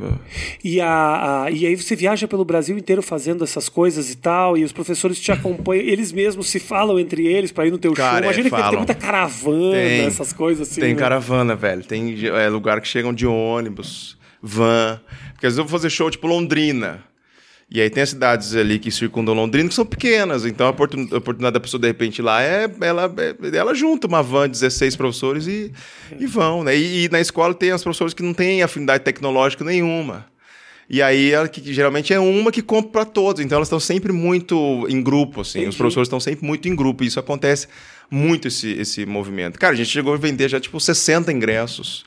E, a, a- e aí você viaja pelo Brasil inteiro fazendo essas coisas e tal, e os professores te acompanham, eles mesmos se falam entre eles pra ir no teu Cara, show. é, Imagina que deve ter falam. muita caravana, Tem. essas coisas assim. Tem né? caravana, velho. Tem é, lugar que chegam de ônibus, van. Porque às vezes eu vou fazer show tipo Londrina. E aí tem as cidades ali que circundam Londrina que são pequenas. Então a oportun- a oportunidade da pessoa, de repente, ir lá é ela, é- ela junta uma van de 16 professores e, e vão, né? E, e na escola tem as professores que não têm afinidade tecnológica nenhuma. E aí, ela, que, geralmente é uma que compra para todos. Então, elas estão sempre muito em grupo, assim. Os Entendi. professores estão sempre muito em grupo. E isso acontece muito, esse, esse movimento. Cara, a gente chegou a vender já, tipo, 60 ingressos.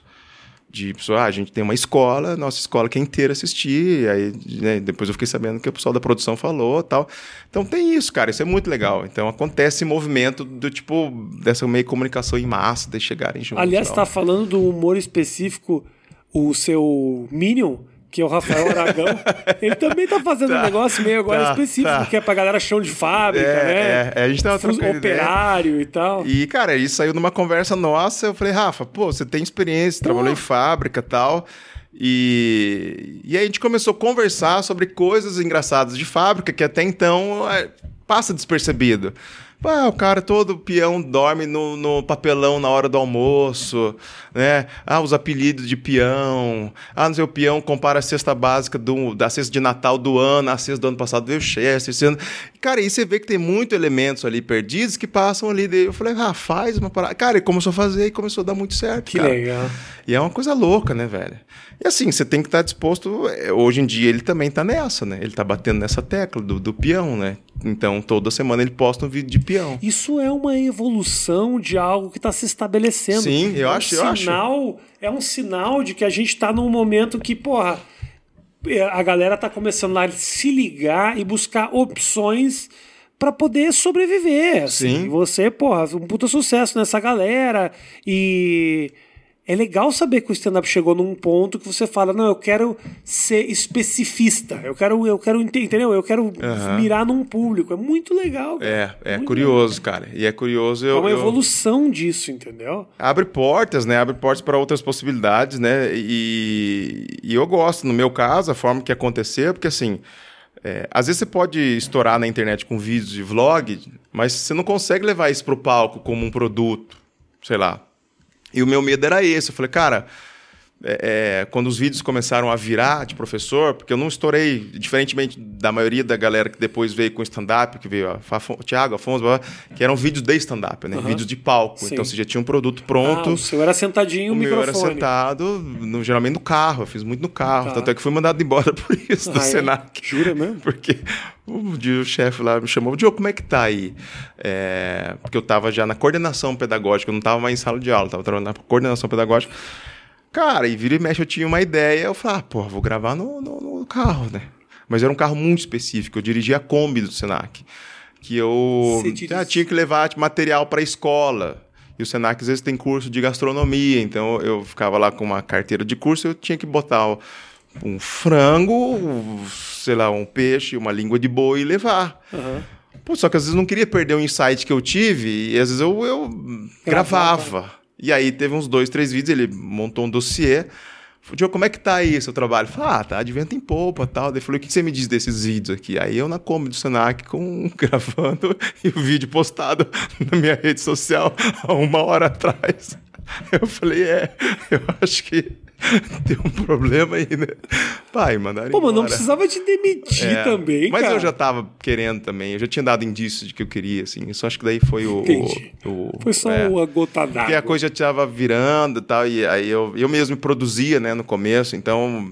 De pessoa, ah, a gente tem uma escola, nossa escola quer inteira assistir. Aí, né, depois eu fiquei sabendo que o pessoal da produção falou tal. Então, tem isso, cara. Isso é muito legal. Então, acontece esse movimento do tipo, dessa meio comunicação em massa, de chegarem juntos. Aliás, tal. tá falando do humor específico, o seu Minion, que é o Rafael Aragão, ele também tá fazendo um Tá. negócio meio agora Tá, específico, tá. que é pra galera chão de fábrica, É, né? é, é, a gente tava Fus- trocando ideia. Operário e tal. E, cara, isso saiu numa conversa nossa. Eu falei, Rafa, pô, você tem experiência, trabalhou em fábrica e tal. E, e aí a gente começou a conversar sobre coisas engraçadas de fábrica que até então é, passa despercebido. Ah, o cara todo peão dorme no, no papelão na hora do almoço, né? Ah, os apelidos de peão. Ah, não sei, o peão compara a cesta básica do, da cesta de Natal do ano, a cesta do ano passado veio Chester. Esse ano... Cara, e você vê que tem muitos elementos ali perdidos que passam ali. Eu falei, ah, faz uma parada. Cara, ele começou a fazer e começou a dar muito certo, Que cara. legal. E é uma coisa louca, né, velho? E assim, você tem que estar disposto. é, Hoje em dia ele também tá nessa, né? Ele tá batendo nessa tecla do, do peão, né? Então toda semana ele posta um vídeo de peão. Isso é uma evolução de algo que está se estabelecendo. Sim, eu é um acho, eu acho. sinal, É um sinal de que a gente está num momento que, porra, é, a galera tá começando a se ligar e buscar opções para poder sobreviver. assim. Sim. Você, porra, um puta sucesso nessa galera e é legal saber que o stand-up chegou num ponto que você fala, não, eu quero ser especificista, eu quero, eu quero, ente- entendeu? Eu quero mirar num público. É muito legal. cara. É, é Muito curioso, cara. E é curioso. Eu, É uma eu- evolução disso, entendeu? abre portas, né? Abre portas para outras possibilidades, né? E, e eu gosto, no meu caso, a forma que aconteceu, porque assim, é, às vezes você pode estourar na internet com vídeos de vlog, mas você não consegue levar isso pro palco como um produto, sei lá. E o meu medo era esse. Eu falei, cara, é, é, quando os vídeos começaram a virar de professor, porque eu não estourei, diferentemente da maioria da galera que depois veio com stand-up, que veio a Fafo- o Thiago, Afonso, que eram vídeos de stand-up, né? Aham. Vídeos de palco. Sim. Então você já tinha um produto pronto. Ah, o seu era sentadinho, O o meu era sentado, no- geralmente no carro, eu fiz muito no carro. Tá. Tanto é que fui mandado embora por isso, do Ah, é? Senac. Jura mesmo? Porque o dia o chefe lá me chamou, Diogo, como é que tá aí? É, porque eu tava já na coordenação pedagógica, eu não tava mais em sala de aula, eu tava trabalhando na coordenação pedagógica. Cara, e vira e mexe eu tinha uma ideia, eu falei, ah, pô, vou gravar no, no- no carro, né? Mas era um carro muito específico, eu dirigia a Kombi do Senac. Que eu ah, tinha que levar material para a escola. E o Senac às vezes tem curso de gastronomia, então eu ficava lá com uma carteira de curso, eu tinha que botar um frango, sei lá, um peixe, uma língua de boi e levar. Aham. Pô, só que às vezes eu não queria perder o insight que eu tive e às vezes eu, eu gravava. E aí teve uns dois, três vídeos, ele montou um dossiê. Falei, Diogo, como é que tá aí seu trabalho? Falei, ah, tá de vento em polpa tal. Daí falei, o que você me diz desses vídeos aqui? Aí eu na Kombi do Senac com, gravando e o vídeo postado na minha rede social há uma hora atrás. Eu falei, é, eu acho que tem um problema aí, né? Pai, mandaram Pô, mas não precisava te demitir É, também, mas cara. eu já tava querendo também, eu já tinha dado indícios de que eu queria, assim. Eu só acho que daí foi o. O, o- Foi só é, uma gota Porque a d'água. coisa já tava virando e tal, e aí eu, eu mesmo me produzia, né, no começo, então.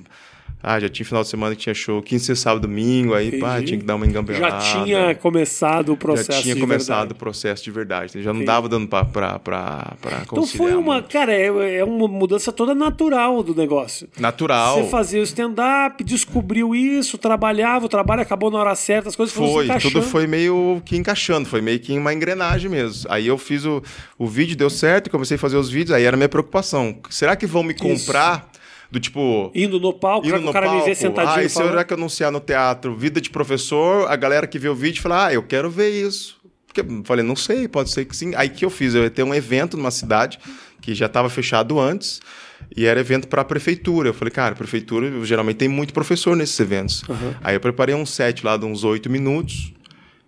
Ah, já tinha final de semana que tinha show, quinta, sexta, sábado, domingo, aí, pá, tinha que dar uma engambelada. Já tinha começado o processo Já tinha de começado o verdade. processo de verdade. Já não Entendi. dava dando pra, pra, pra, pra Então foi uma, muito. cara, é, é uma mudança toda natural do negócio. Natural. Você fazia o stand-up, descobriu isso, trabalhava, o trabalho acabou na hora certa, as coisas foram Foi, encaixando. tudo foi meio que encaixando, foi meio que uma engrenagem mesmo. Aí eu fiz o, o vídeo, deu certo, comecei a fazer os vídeos, aí era a minha preocupação. Será que vão me comprar do tipo. Indo no palco, Indo no o cara me palco, vê sentadinho ah, e se eu já que anunciar no teatro Vida de Professor, a galera que vê o vídeo fala, ah, eu quero ver isso. Porque eu falei, não sei, pode ser que sim. Aí que eu fiz, eu ia ter um evento numa cidade que já estava fechado antes e era evento para a prefeitura. Eu falei, cara, prefeitura geralmente tem muito professor nesses eventos. Uhum. Aí eu preparei um set lá de uns oito minutos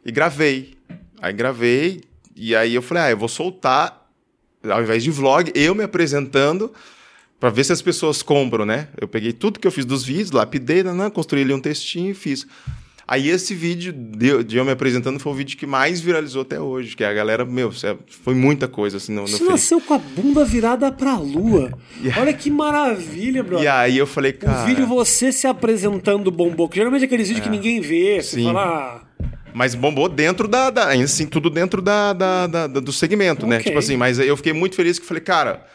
e gravei. Aí gravei e aí eu falei, ah, eu vou soltar ao invés de vlog, eu me apresentando para ver se as pessoas compram, né? Eu peguei tudo que eu fiz dos vídeos, lapidei, né, construí ali um textinho e fiz. Aí esse vídeo de, de eu me apresentando foi o vídeo que mais viralizou até hoje, que a galera, meu, foi muita coisa assim no, no Você nasceu com a bunda virada pra lua. Yeah. Olha que maravilha, brother. E aí eu falei, cara... O vídeo você se apresentando bombou, que geralmente é aqueles vídeos é. que ninguém vê, você Sim. fala... Ah, mas bombou dentro da, da. Ainda assim, tudo dentro da, da, da do segmento, né? okay. né? Tipo assim, mas eu fiquei muito feliz que falei, cara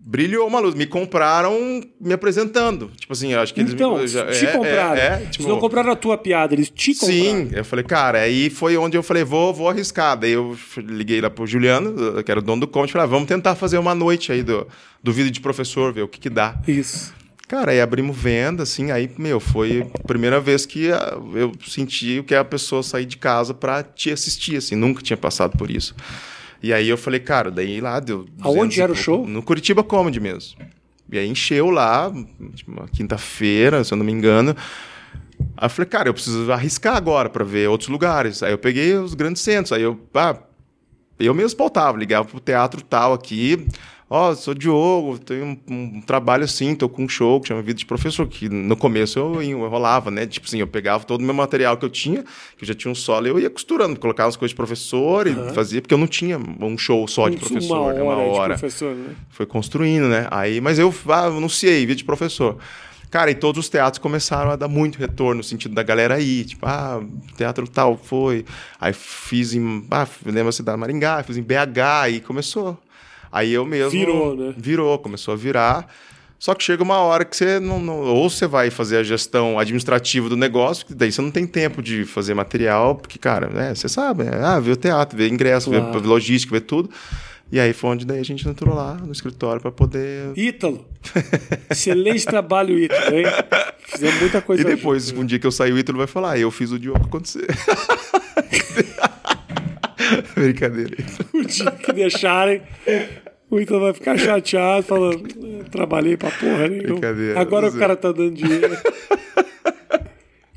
brilhou uma luz. Me compraram me apresentando. Tipo assim, eu acho que então, eles já, te é, compraram. É, é, tipo, eles não compraram a tua piada, eles te compraram. Sim, eu falei, cara, aí foi onde eu falei, vou, vou arriscar. Daí eu liguei lá pro Juliano, que era o dono do Conte, falei, ah, vamos tentar fazer uma noite aí do, do vídeo de professor, ver o que que dá. Isso. Cara, aí abrimos venda, assim, aí, meu, foi a primeira vez que eu senti o que é a pessoa sair de casa para te assistir, assim, nunca tinha passado por isso. E aí eu falei, cara, daí lá deu. Aonde era o show? No Curitiba Comedy mesmo. E aí encheu lá, tipo, uma quinta-feira, se eu não me engano. Aí eu falei, cara, eu preciso arriscar agora para ver outros lugares. Aí eu peguei os grandes centros. Aí eu, ah, eu mesmo pautava, ligava pro teatro tal aqui. Ó, oh, sou Diogo, tenho um, um, trabalho assim, tô com um show que chama Vida de Professor, que no começo eu, enrolava, né? Tipo assim, eu pegava todo o meu material que eu tinha, que eu já tinha um solo, eu ia costurando, colocava as coisas de professor e uhum. fazia, porque eu não tinha um show só de professor, uma hora, uma hora. De professor, né? Foi construindo, né? Aí, mas eu ah, anunciei Vida de Professor. Cara, e todos os teatros começaram a dar muito retorno, no sentido da galera aí, tipo, ah, teatro tal foi. Aí fiz em, ah, lembra-se da Maringá, fiz em BH, e começou. Aí eu mesmo. Virou, né? Virou, começou a virar. Só que chega uma hora que você não, não, Ou você vai fazer a gestão administrativa do negócio, que daí você não tem tempo de fazer material, porque, cara, né, você sabe, né? ah, vê o teatro, vê ingresso, claro. vê logística, vê tudo. E aí foi onde daí a gente entrou lá no escritório para poder. Ítalo! Excelente trabalho, Ítalo, hein? Fizemos muita coisa. E depois, junto, um dia que eu sair, o Ítalo vai falar, ah, eu fiz o Diogo acontecer. Brincadeira. O dia que deixarem, o Ítalo vai ficar chateado, falando: trabalhei pra porra nenhuma. Brincadeira. Agora o cara tá dando dinheiro.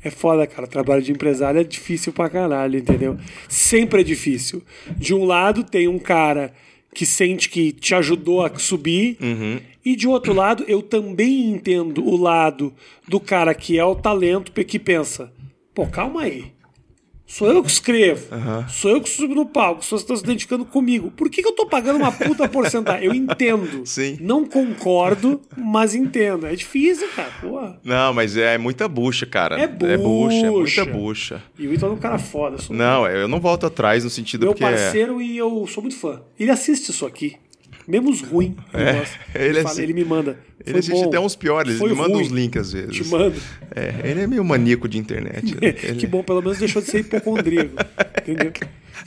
É foda, cara. Trabalho de empresário é difícil pra caralho, entendeu? Sempre é difícil. De um lado, tem um cara que sente que te ajudou a subir. Uhum. E de outro lado, eu também entendo o lado do cara que é o talento, que pensa: pô, calma aí. Sou eu que escrevo. Uhum. Sou eu que subo no palco. As pessoas estão se identificando comigo. Por que, que eu tô pagando uma puta porcentagem? Eu entendo. Sim. Não concordo, mas entendo. É difícil, cara. Porra. Não, mas é muita bucha, cara. É bucha. É bucha, é muita bucha. E o Ítalo é um cara foda. Não, eu não volto atrás no sentido Meu porque... Meu é parceiro e eu sou muito fã. Ele assiste isso aqui. Mesmo os ruins. É, ele, fala, assim, ele me manda. Ele assiste bom. até uns piores, ele manda ruim. uns links às vezes. Te manda. É, ele é meio maníaco de internet. Né? ele... que bom, pelo menos deixou de ser hipocondríaco. entendeu?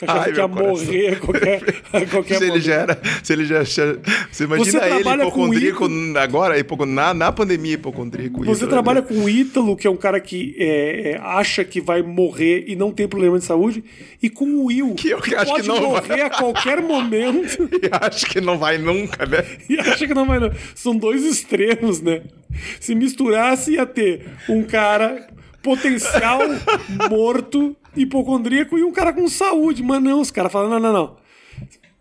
Achava que ia morrer a qualquer, a qualquer se ele já era, se ele já, você imagina você ele hipocondríaco agora, hipoc... na, na pandemia hipocondríaco. Você Ítalo, trabalha né? com o Ítalo, que é um cara que é, é, acha que vai morrer e não tem problema de saúde, e com o Will, que, eu que acho pode que não morrer vai. a qualquer momento. e acho que não vai nunca, né? e acha que não vai não. São dois extremos, né? Se misturasse, ia ter um cara potencial morto, hipocondríaco e um cara com saúde. Mas não, os caras falam: não, não, não.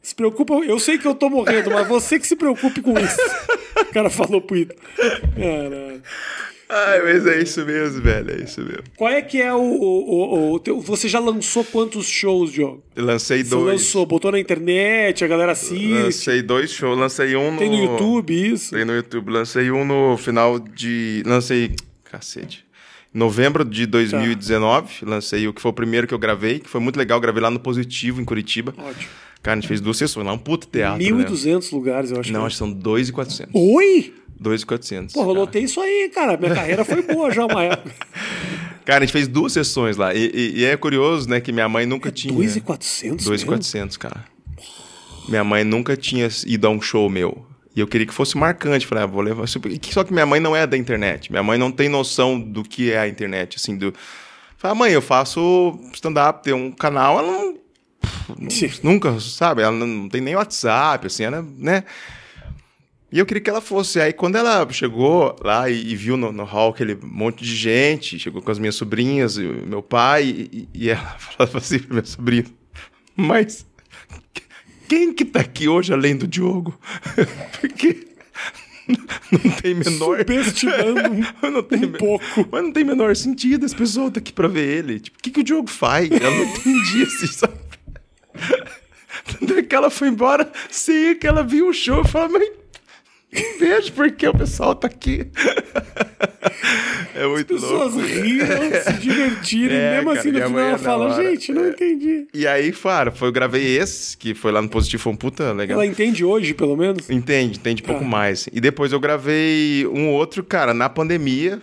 Se preocupa, eu sei que eu tô morrendo, mas você que se preocupe com isso. O cara falou pro Ito. Caralho. Ai, mas é isso mesmo, velho. É isso mesmo. Qual é que é o. o, o, o você já lançou quantos shows, Diogo? Lancei você dois. lançou, botou na internet, a galera assiste. Lancei dois shows, lancei um no. Tem no YouTube isso? Tem no YouTube. Lancei um no final de. Lancei. Cacete novembro de 2019, tá. lancei o que foi o primeiro que eu gravei, que foi muito legal, gravei lá no Positivo, em Curitiba. Ótimo. Cara, a gente fez duas sessões lá, um puto teatro. 1.200 né? lugares, eu acho. Não, que... acho que são 2.400. Oi? 2.400. Pô, eu lotei isso aí, cara. Minha carreira foi boa já uma época. Cara, a gente fez duas sessões lá. E, e, e é curioso, né, que minha mãe nunca é tinha. 2.400? 2.400, cara. Minha mãe nunca tinha ido a um show meu. E eu queria que fosse marcante. Falei, ah, vou levar. Só que minha mãe não é da internet. Minha mãe não tem noção do que é a internet, assim, do. Falei, ah, mãe, eu faço stand-up, tem um canal. Ela não Sim. nunca, sabe? Ela não, tem nem WhatsApp, assim, ela, né? E eu queria que ela fosse. Aí quando ela chegou lá e, e viu no, no hall aquele monte de gente, chegou com as minhas sobrinhas e meu pai, e, e ela falava assim pro meu sobrinho, mas quem que tá aqui hoje além do Diogo? Porque não tem menor. Subestimando um, não tem um me- pouco. Mas não tem menor sentido esse pessoal tá aqui pra ver ele. Tipo, o que, que o Diogo faz? Ela não entendia, assim, sabe? Tanto é que ela foi embora sem que ela viu o show e falou, mas vejo porque o pessoal tá aqui. é muito As pessoas louco. riram, se divertirem, É, mesmo cara, assim no final ela na fala, hora, gente, não é. entendi. E aí, claro, foi, eu gravei esse, que foi lá no Positivo, foi um puta legal. Ela entende hoje, pelo menos? Entende, entende pouco Tá. mais. E depois eu gravei um outro, cara, na pandemia,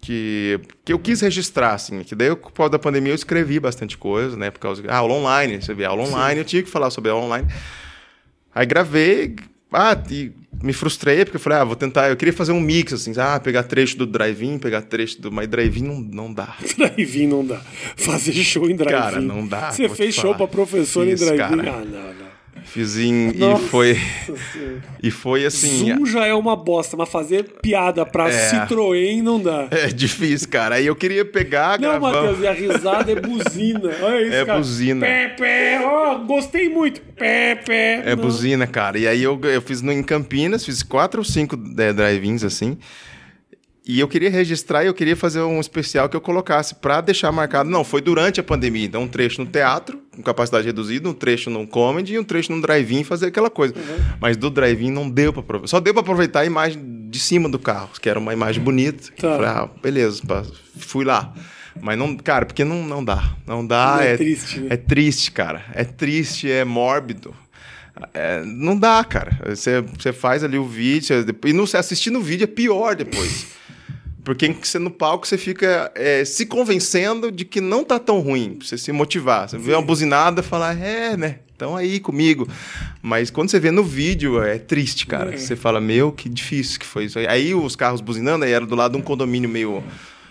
que, que eu quis registrar, assim, que daí, por causa da pandemia, eu escrevi bastante coisa, né? Por causa ah, aula online, você vê, aula online, eu tinha que falar sobre aula online. Aí gravei, ah, e me frustrei, porque eu falei, ah, vou tentar, eu queria fazer um mix, assim, ah, pegar trecho do drive-in, pegar trecho do. Mas drive-in não, não dá. Drive-in não dá. Fazer show em drive-in. Cara, não dá, Você fez show pra professor Fiz, em drive-in? Ah, não, não. Fiz em. E Nossa foi. Senhora. E foi assim. Zoom já é uma bosta, mas fazer piada pra É. Citroën não dá. É difícil, cara. Aí eu queria pegar, Não, gravar. Matheus, e a risada é buzina. Olha isso, É cara. buzina. Pé, pé, ó, gostei muito. Pé, pé. É Não. buzina, cara. E aí eu, eu fiz no, em Campinas, fiz quatro ou cinco é, drive-ins assim. E eu queria registrar e eu queria fazer um especial que eu colocasse pra deixar marcado. Não, foi durante a pandemia. Então, um trecho no teatro, com capacidade reduzida, um trecho no comedy e um trecho no drive-in, fazer aquela coisa. Mas do drive-in não deu pra aproveitar. Só deu pra aproveitar a imagem de cima do carro, que era uma imagem bonita. Tá. Falei, ah, beleza, fui lá. Mas não, cara, porque não, não dá. Não dá. Não é é, triste, né? é triste, cara. É triste, é mórbido. É, não dá, cara. Você, você faz ali o vídeo, você- e não, assistindo o vídeo é pior depois. Porque você no palco você fica é, se convencendo de que não tá tão ruim, pra você se motivar. Você vê uma buzinada e fala, é, né? Estão aí comigo. Mas quando você vê no vídeo, é triste, cara. É. Você fala, meu, que difícil que foi isso aí. Aí os carros buzinando, aí era do lado de um condomínio meio.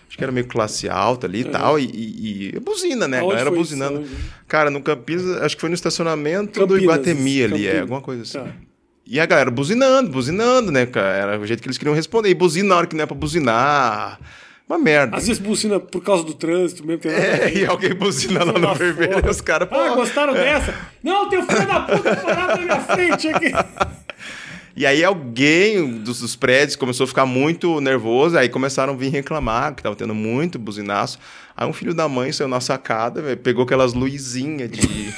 Acho que era meio classe alta ali e tal. E, e, e buzina, né? A galera isso? buzinando. Aonde? Cara, no Campinas, acho que foi no estacionamento do Campinas, Iguatemi ali, Campinas. é, alguma coisa assim. Tá. E a galera buzinando, buzinando, né, cara? Era o jeito que eles queriam responder. E buzina na hora que não é pra buzinar. Uma merda. Às vezes buzina por causa do trânsito mesmo. É, e alguém buzina lá no vermelho e os caras. Ah, gostaram é. dessa? Não, tem o filho da puta parado na minha frente aqui. E aí alguém dos, dos prédios começou a ficar muito nervoso, aí começaram a vir reclamar que tava tendo muito buzinaço. Aí um filho da mãe saiu na sacada, velho, pegou aquelas luzinhas de...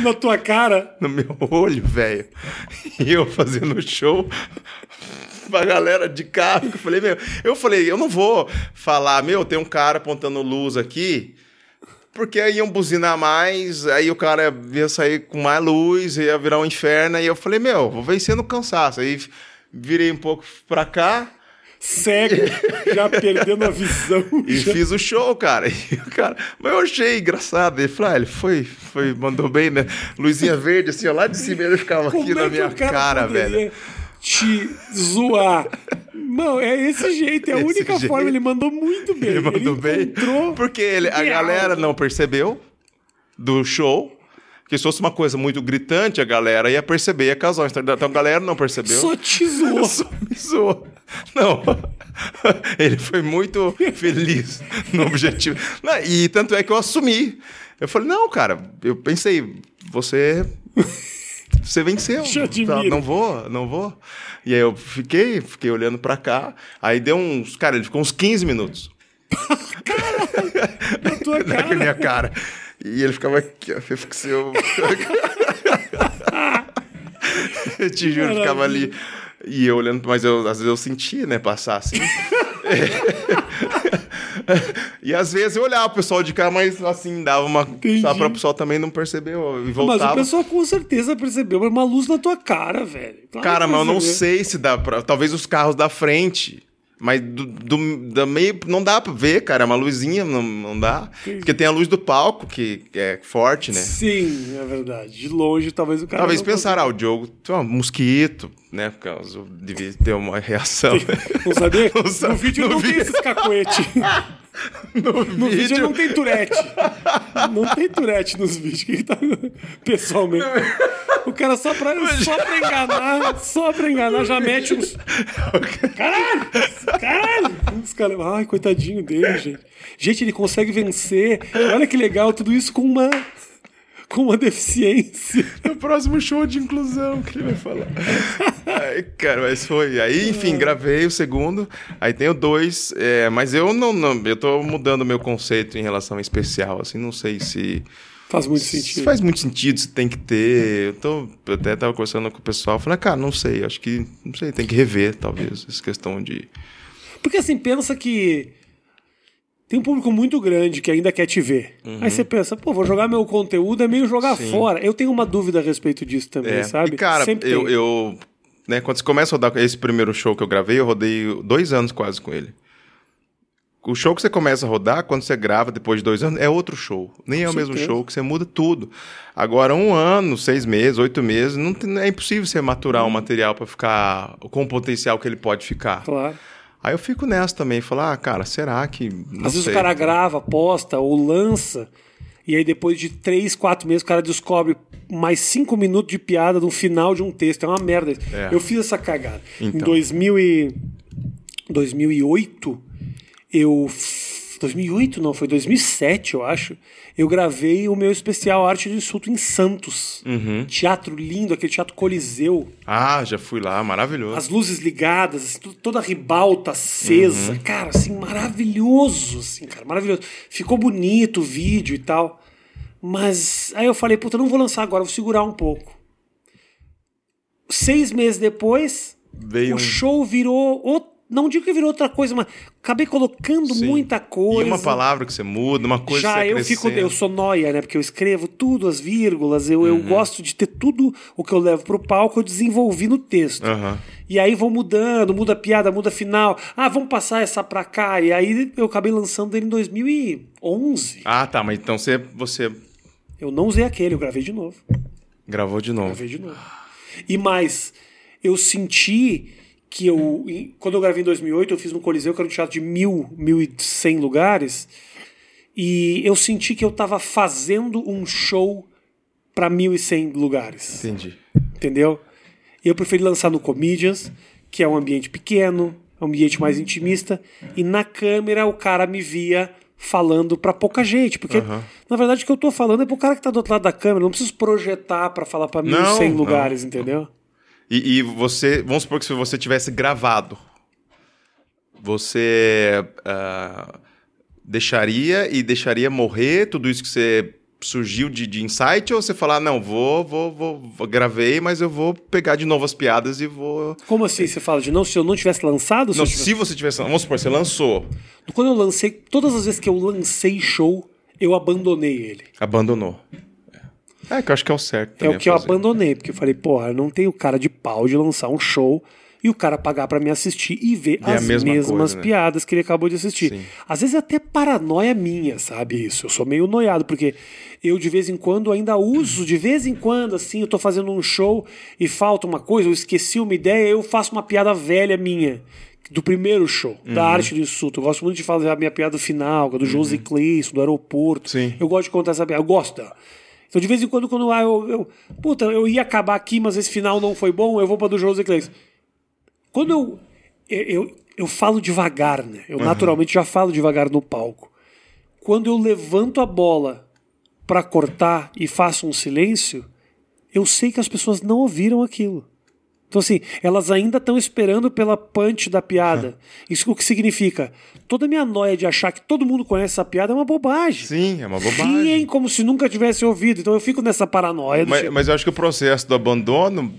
Na tua cara. no meu olho, velho. E eu fazendo show pra galera de carro. Eu falei, meu, eu falei, eu não vou falar, meu, tem um cara apontando luz aqui. Porque aí iam buzinar mais, aí o cara ia sair com mais luz, ia virar um inferno. E eu falei, meu, vou vencer no cansaço. Aí virei um pouco pra cá Cego, já perdendo a visão. e já. fiz o show, cara. E o cara, mas eu achei engraçado. Ele falou, ah, ele foi, foi, mandou bem, né? Luzinha verde, assim, ó, lá de cima ele ficava Como aqui é na minha cara, cara, velho. Te zoar. Não, é esse jeito, é a Esse única jeito. forma. Ele mandou muito bem. Ele mandou bem. encontrou Porque ele, a galera não percebeu do show. Porque se fosse uma coisa muito gritante, a galera ia perceber ia causar. um. Então a galera não percebeu. Só te zoou. Só me zoou. Não. Ele foi muito feliz no objetivo. E tanto é que eu assumi. Eu falei, não, cara, eu pensei, você. Você venceu. Tá, não vou, não vou. E aí eu fiquei, fiquei olhando pra cá. Aí deu uns. Cara, ele ficou uns 15 minutos Na tua na cara. minha cara. E ele ficava aqui, ó. O. eu te juro, Maravilha. ficava ali. E eu olhando, mas eu, às vezes eu sentia, né, passar assim. e às vezes eu olhava o pessoal de cá, mas assim, dava uma. Entendi. Só para o pessoal também não perceber e Mas voltava. o pessoal com certeza percebeu mas uma luz na tua cara, velho. Claro Cara, mas eu não sei se dá pra. Talvez os carros da frente. Mas do, do, da meio. Não dá pra ver, cara. É uma luzinha, não, não dá. Porque tem a luz do palco, que, é forte, né? Sim, é verdade. De longe, talvez o cara. Talvez não pensar, ah, o Diogo tem um mosquito, né? Por causa devia ter uma reação. Não sabia? Não sabe- no vídeo no não tem vídeo. esses cacoete. no, No vídeo vídeo. não tem turete. Não tem turete nos vídeos. Que tá... Pessoalmente. O cara só pra, só pra enganar, só pra enganar, já mete uns. Caralho! Caralho! Os caras. Ai, coitadinho dele, gente. Gente, ele consegue vencer. Olha que legal, tudo isso com uma. Com uma deficiência. No próximo show de inclusão que ele vai falar. Ai, cara, mas foi. Aí, enfim, gravei o segundo. Aí tem o dois. é, mas eu não, não. Eu tô mudando meu conceito em relação a especial. Assim, não sei se. Faz muito Se sentido. faz muito sentido, se tem que ter. Eu, tô, eu até tava conversando com o pessoal, falei, cara, não sei, acho que, não sei, tem que rever, talvez, essa questão de. Porque assim, pensa que tem um público muito grande que ainda quer te ver. Aí você pensa, pô, vou jogar meu conteúdo, é meio jogar Uhum. Sim. fora. Eu tenho uma dúvida a respeito disso também, É. sabe? E, cara, Sempre eu, eu. Né, quando você começa a rodar esse primeiro show que eu gravei, eu rodei dois anos quase com ele. O show que você começa a rodar, quando você grava depois de dois anos, é outro show. Nem é o mesmo show, que você muda tudo. Agora, um ano, seis meses, oito meses, não tem- é impossível você maturar um material pra ficar com o potencial que ele pode ficar. Claro. Aí eu fico nessa também, falar, ah, cara, será que. Não Às vezes sei. o cara grava, posta ou lança, e aí depois de três, quatro meses o cara descobre mais cinco minutos de piada no final de um texto. É uma merda. É. Eu fiz essa cagada. Em Então. 2000 e... 2008, eu. F- 2008 não, foi 2007, eu acho. Eu gravei o meu especial Arte do Insulto em Santos. Uhum. Teatro lindo, aquele teatro Coliseu. Ah, já fui lá, maravilhoso. As luzes ligadas, assim, to- toda a ribalta acesa. Uhum. Cara, assim, maravilhoso, assim, cara, maravilhoso. Ficou bonito o vídeo e tal. Mas aí eu falei, puta, não vou lançar agora, vou segurar um pouco. Seis meses depois, Veio o um- show virou. out- Não digo que virou outra coisa, mas acabei colocando Sim. muita coisa. E uma palavra que você muda, uma coisa Já que você eu fico, eu sou noia, né? Porque eu escrevo tudo, as vírgulas, eu, eu gosto de ter tudo o que eu levo pro palco, eu desenvolvi no texto. Aham. E aí vou mudando, muda a piada, muda a final. Ah, vamos passar essa pra cá. E aí eu acabei lançando ele em 2011. Ah, tá, mas então você, você Eu não usei aquele, eu gravei de novo. gravou de novo. Gravei de novo. E mais, eu senti que eu. Quando eu gravei em 2008, eu fiz no Coliseu, que era um teatro de mil, mil e cem lugares. E eu senti que eu tava fazendo um show pra mil e cem lugares. Entendi. Entendeu? E eu preferi lançar no Comedians, que é um ambiente pequeno, é um ambiente mais intimista, e na câmera o cara me via falando pra pouca gente, porque na verdade o que eu tô falando é pro cara que tá do outro lado da câmera, não preciso projetar pra falar pra Não, 1.100 não. lugares, entendeu? E, e você, vamos supor que se você tivesse gravado, você ah, deixaria e deixaria morrer tudo isso que você surgiu de, de insight ou você falar, não, vou, vou, vou, vou- gravei, mas eu vou pegar de novo as piadas e vou... Como assim você fala de não, se eu não tivesse lançado? se Não, tivesse- se você tivesse, vamos supor, você lançou, Quando eu lancei, todas as vezes que eu lancei show, eu abandonei ele. abandonou. É, que eu acho que é o certo É o que eu fazer. abandonei, porque eu falei, porra, eu não tenho cara de pau de lançar um show e o cara pagar pra me assistir e ver E as mesma mesmas coisa, né? piadas que ele acabou de assistir. Sim. Às vezes é até paranoia minha, sabe isso? Eu sou meio noiado, porque eu de vez em quando ainda uso, de vez em quando, assim, eu tô fazendo um show e falta uma coisa, eu esqueci uma ideia, eu faço uma piada velha minha. Do primeiro show, Uhum. da arte do insulto. Eu gosto muito de fazer a minha piada final, do Josi Cleison, do aeroporto. Uhum. Sim. Eu gosto de contar essa piada. Eu gosto dela. Então, de vez em quando, quando ah, eu, eu. Puta, eu ia acabar aqui, mas esse final não foi bom, eu vou pra do José Cleis. Quando eu, eu, eu. eu falo devagar, né? Eu naturalmente já falo devagar no palco. Quando eu levanto a bola pra cortar e faço um silêncio, eu sei que as pessoas não ouviram aquilo. Então, assim, elas ainda estão esperando pela punch da piada. Isso o que significa? Toda a minha noia de achar que todo mundo conhece essa piada é uma bobagem. Sim, é uma bobagem. Riem como se nunca tivesse ouvido. Então eu fico nessa paranoia. Mas, tipo, mas eu acho que o processo do abandono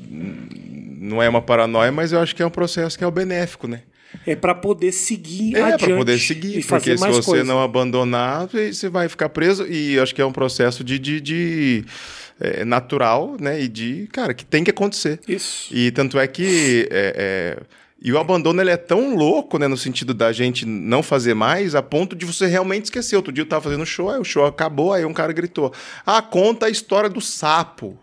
não é uma paranoia, mas eu acho que é um processo que é o benéfico, né? É pra poder seguir É, adiante. para poder seguir, e fazer porque se você coisas. não abandonar, você vai ficar preso, e eu acho que é um processo de, de, de, é, natural, né? E de, cara, que tem que acontecer. Isso. E tanto é que. é, é, e o abandono ele é tão louco, né? No sentido da gente não fazer mais, a ponto de você realmente esquecer. Outro dia eu tava fazendo show, aí o show acabou, aí um cara gritou: Ah, conta a história do sapo.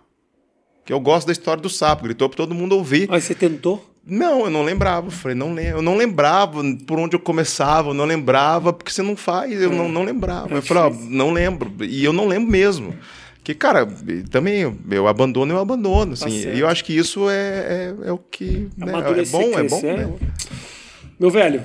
Que eu gosto da história do sapo, gritou pra todo mundo ouvir. Aí você tentou? Não, eu não lembrava. Eu falei, não lembro. Eu não lembrava por onde eu começava, eu não lembrava, porque você não faz, eu não, não lembrava. É eu falei, ó, não lembro. E eu não lembro mesmo. Que, cara, também eu, abandono, eu abandono. Assim, certo. e eu acho que isso é, é, é o que. né, é bom, é bom. né? Meu velho,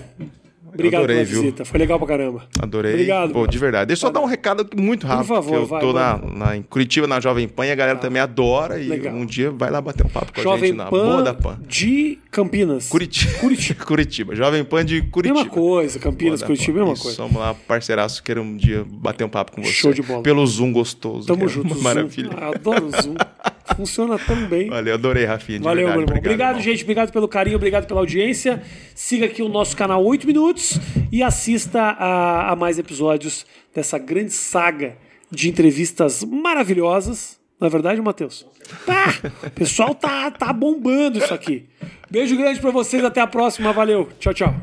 obrigado adorei, pela viu? visita. Foi legal pra caramba. Adorei. Obrigado. Pô, de verdade. Deixa eu só dar um recado muito rápido. favor, que eu vai, tô na, manda. na- em Curitiba, na Jovem Pan, e a galera também adora. E Legal. um dia vai lá bater um papo com a Jovem gente na Boa da Pan Pan. de Campinas. Curitiba. Curitiba. Curitiba. Jovem Pan de Curitiba. Mesma coisa, Campinas, Boa Curitiba, Pan. mesma coisa. Vamos lá, parceiraço, quero um dia bater um papo com você. Show de bola. Pelo Zoom gostoso. Tamo junto. Maravilha. Ah, adoro o Zoom. Funciona tão bem. Valeu, adorei, Rafinha. Valeu, verdade. meu irmão. Obrigado, irmão. gente. Obrigado pelo carinho, obrigado pela audiência. Siga aqui o nosso canal 8 Minutos e assista a, a mais episódios dessa grande saga de entrevistas maravilhosas. Não é verdade, Matheus? O pessoal tá, tá bombando isso aqui. Beijo grande pra vocês. Até a próxima. Valeu. Tchau, tchau.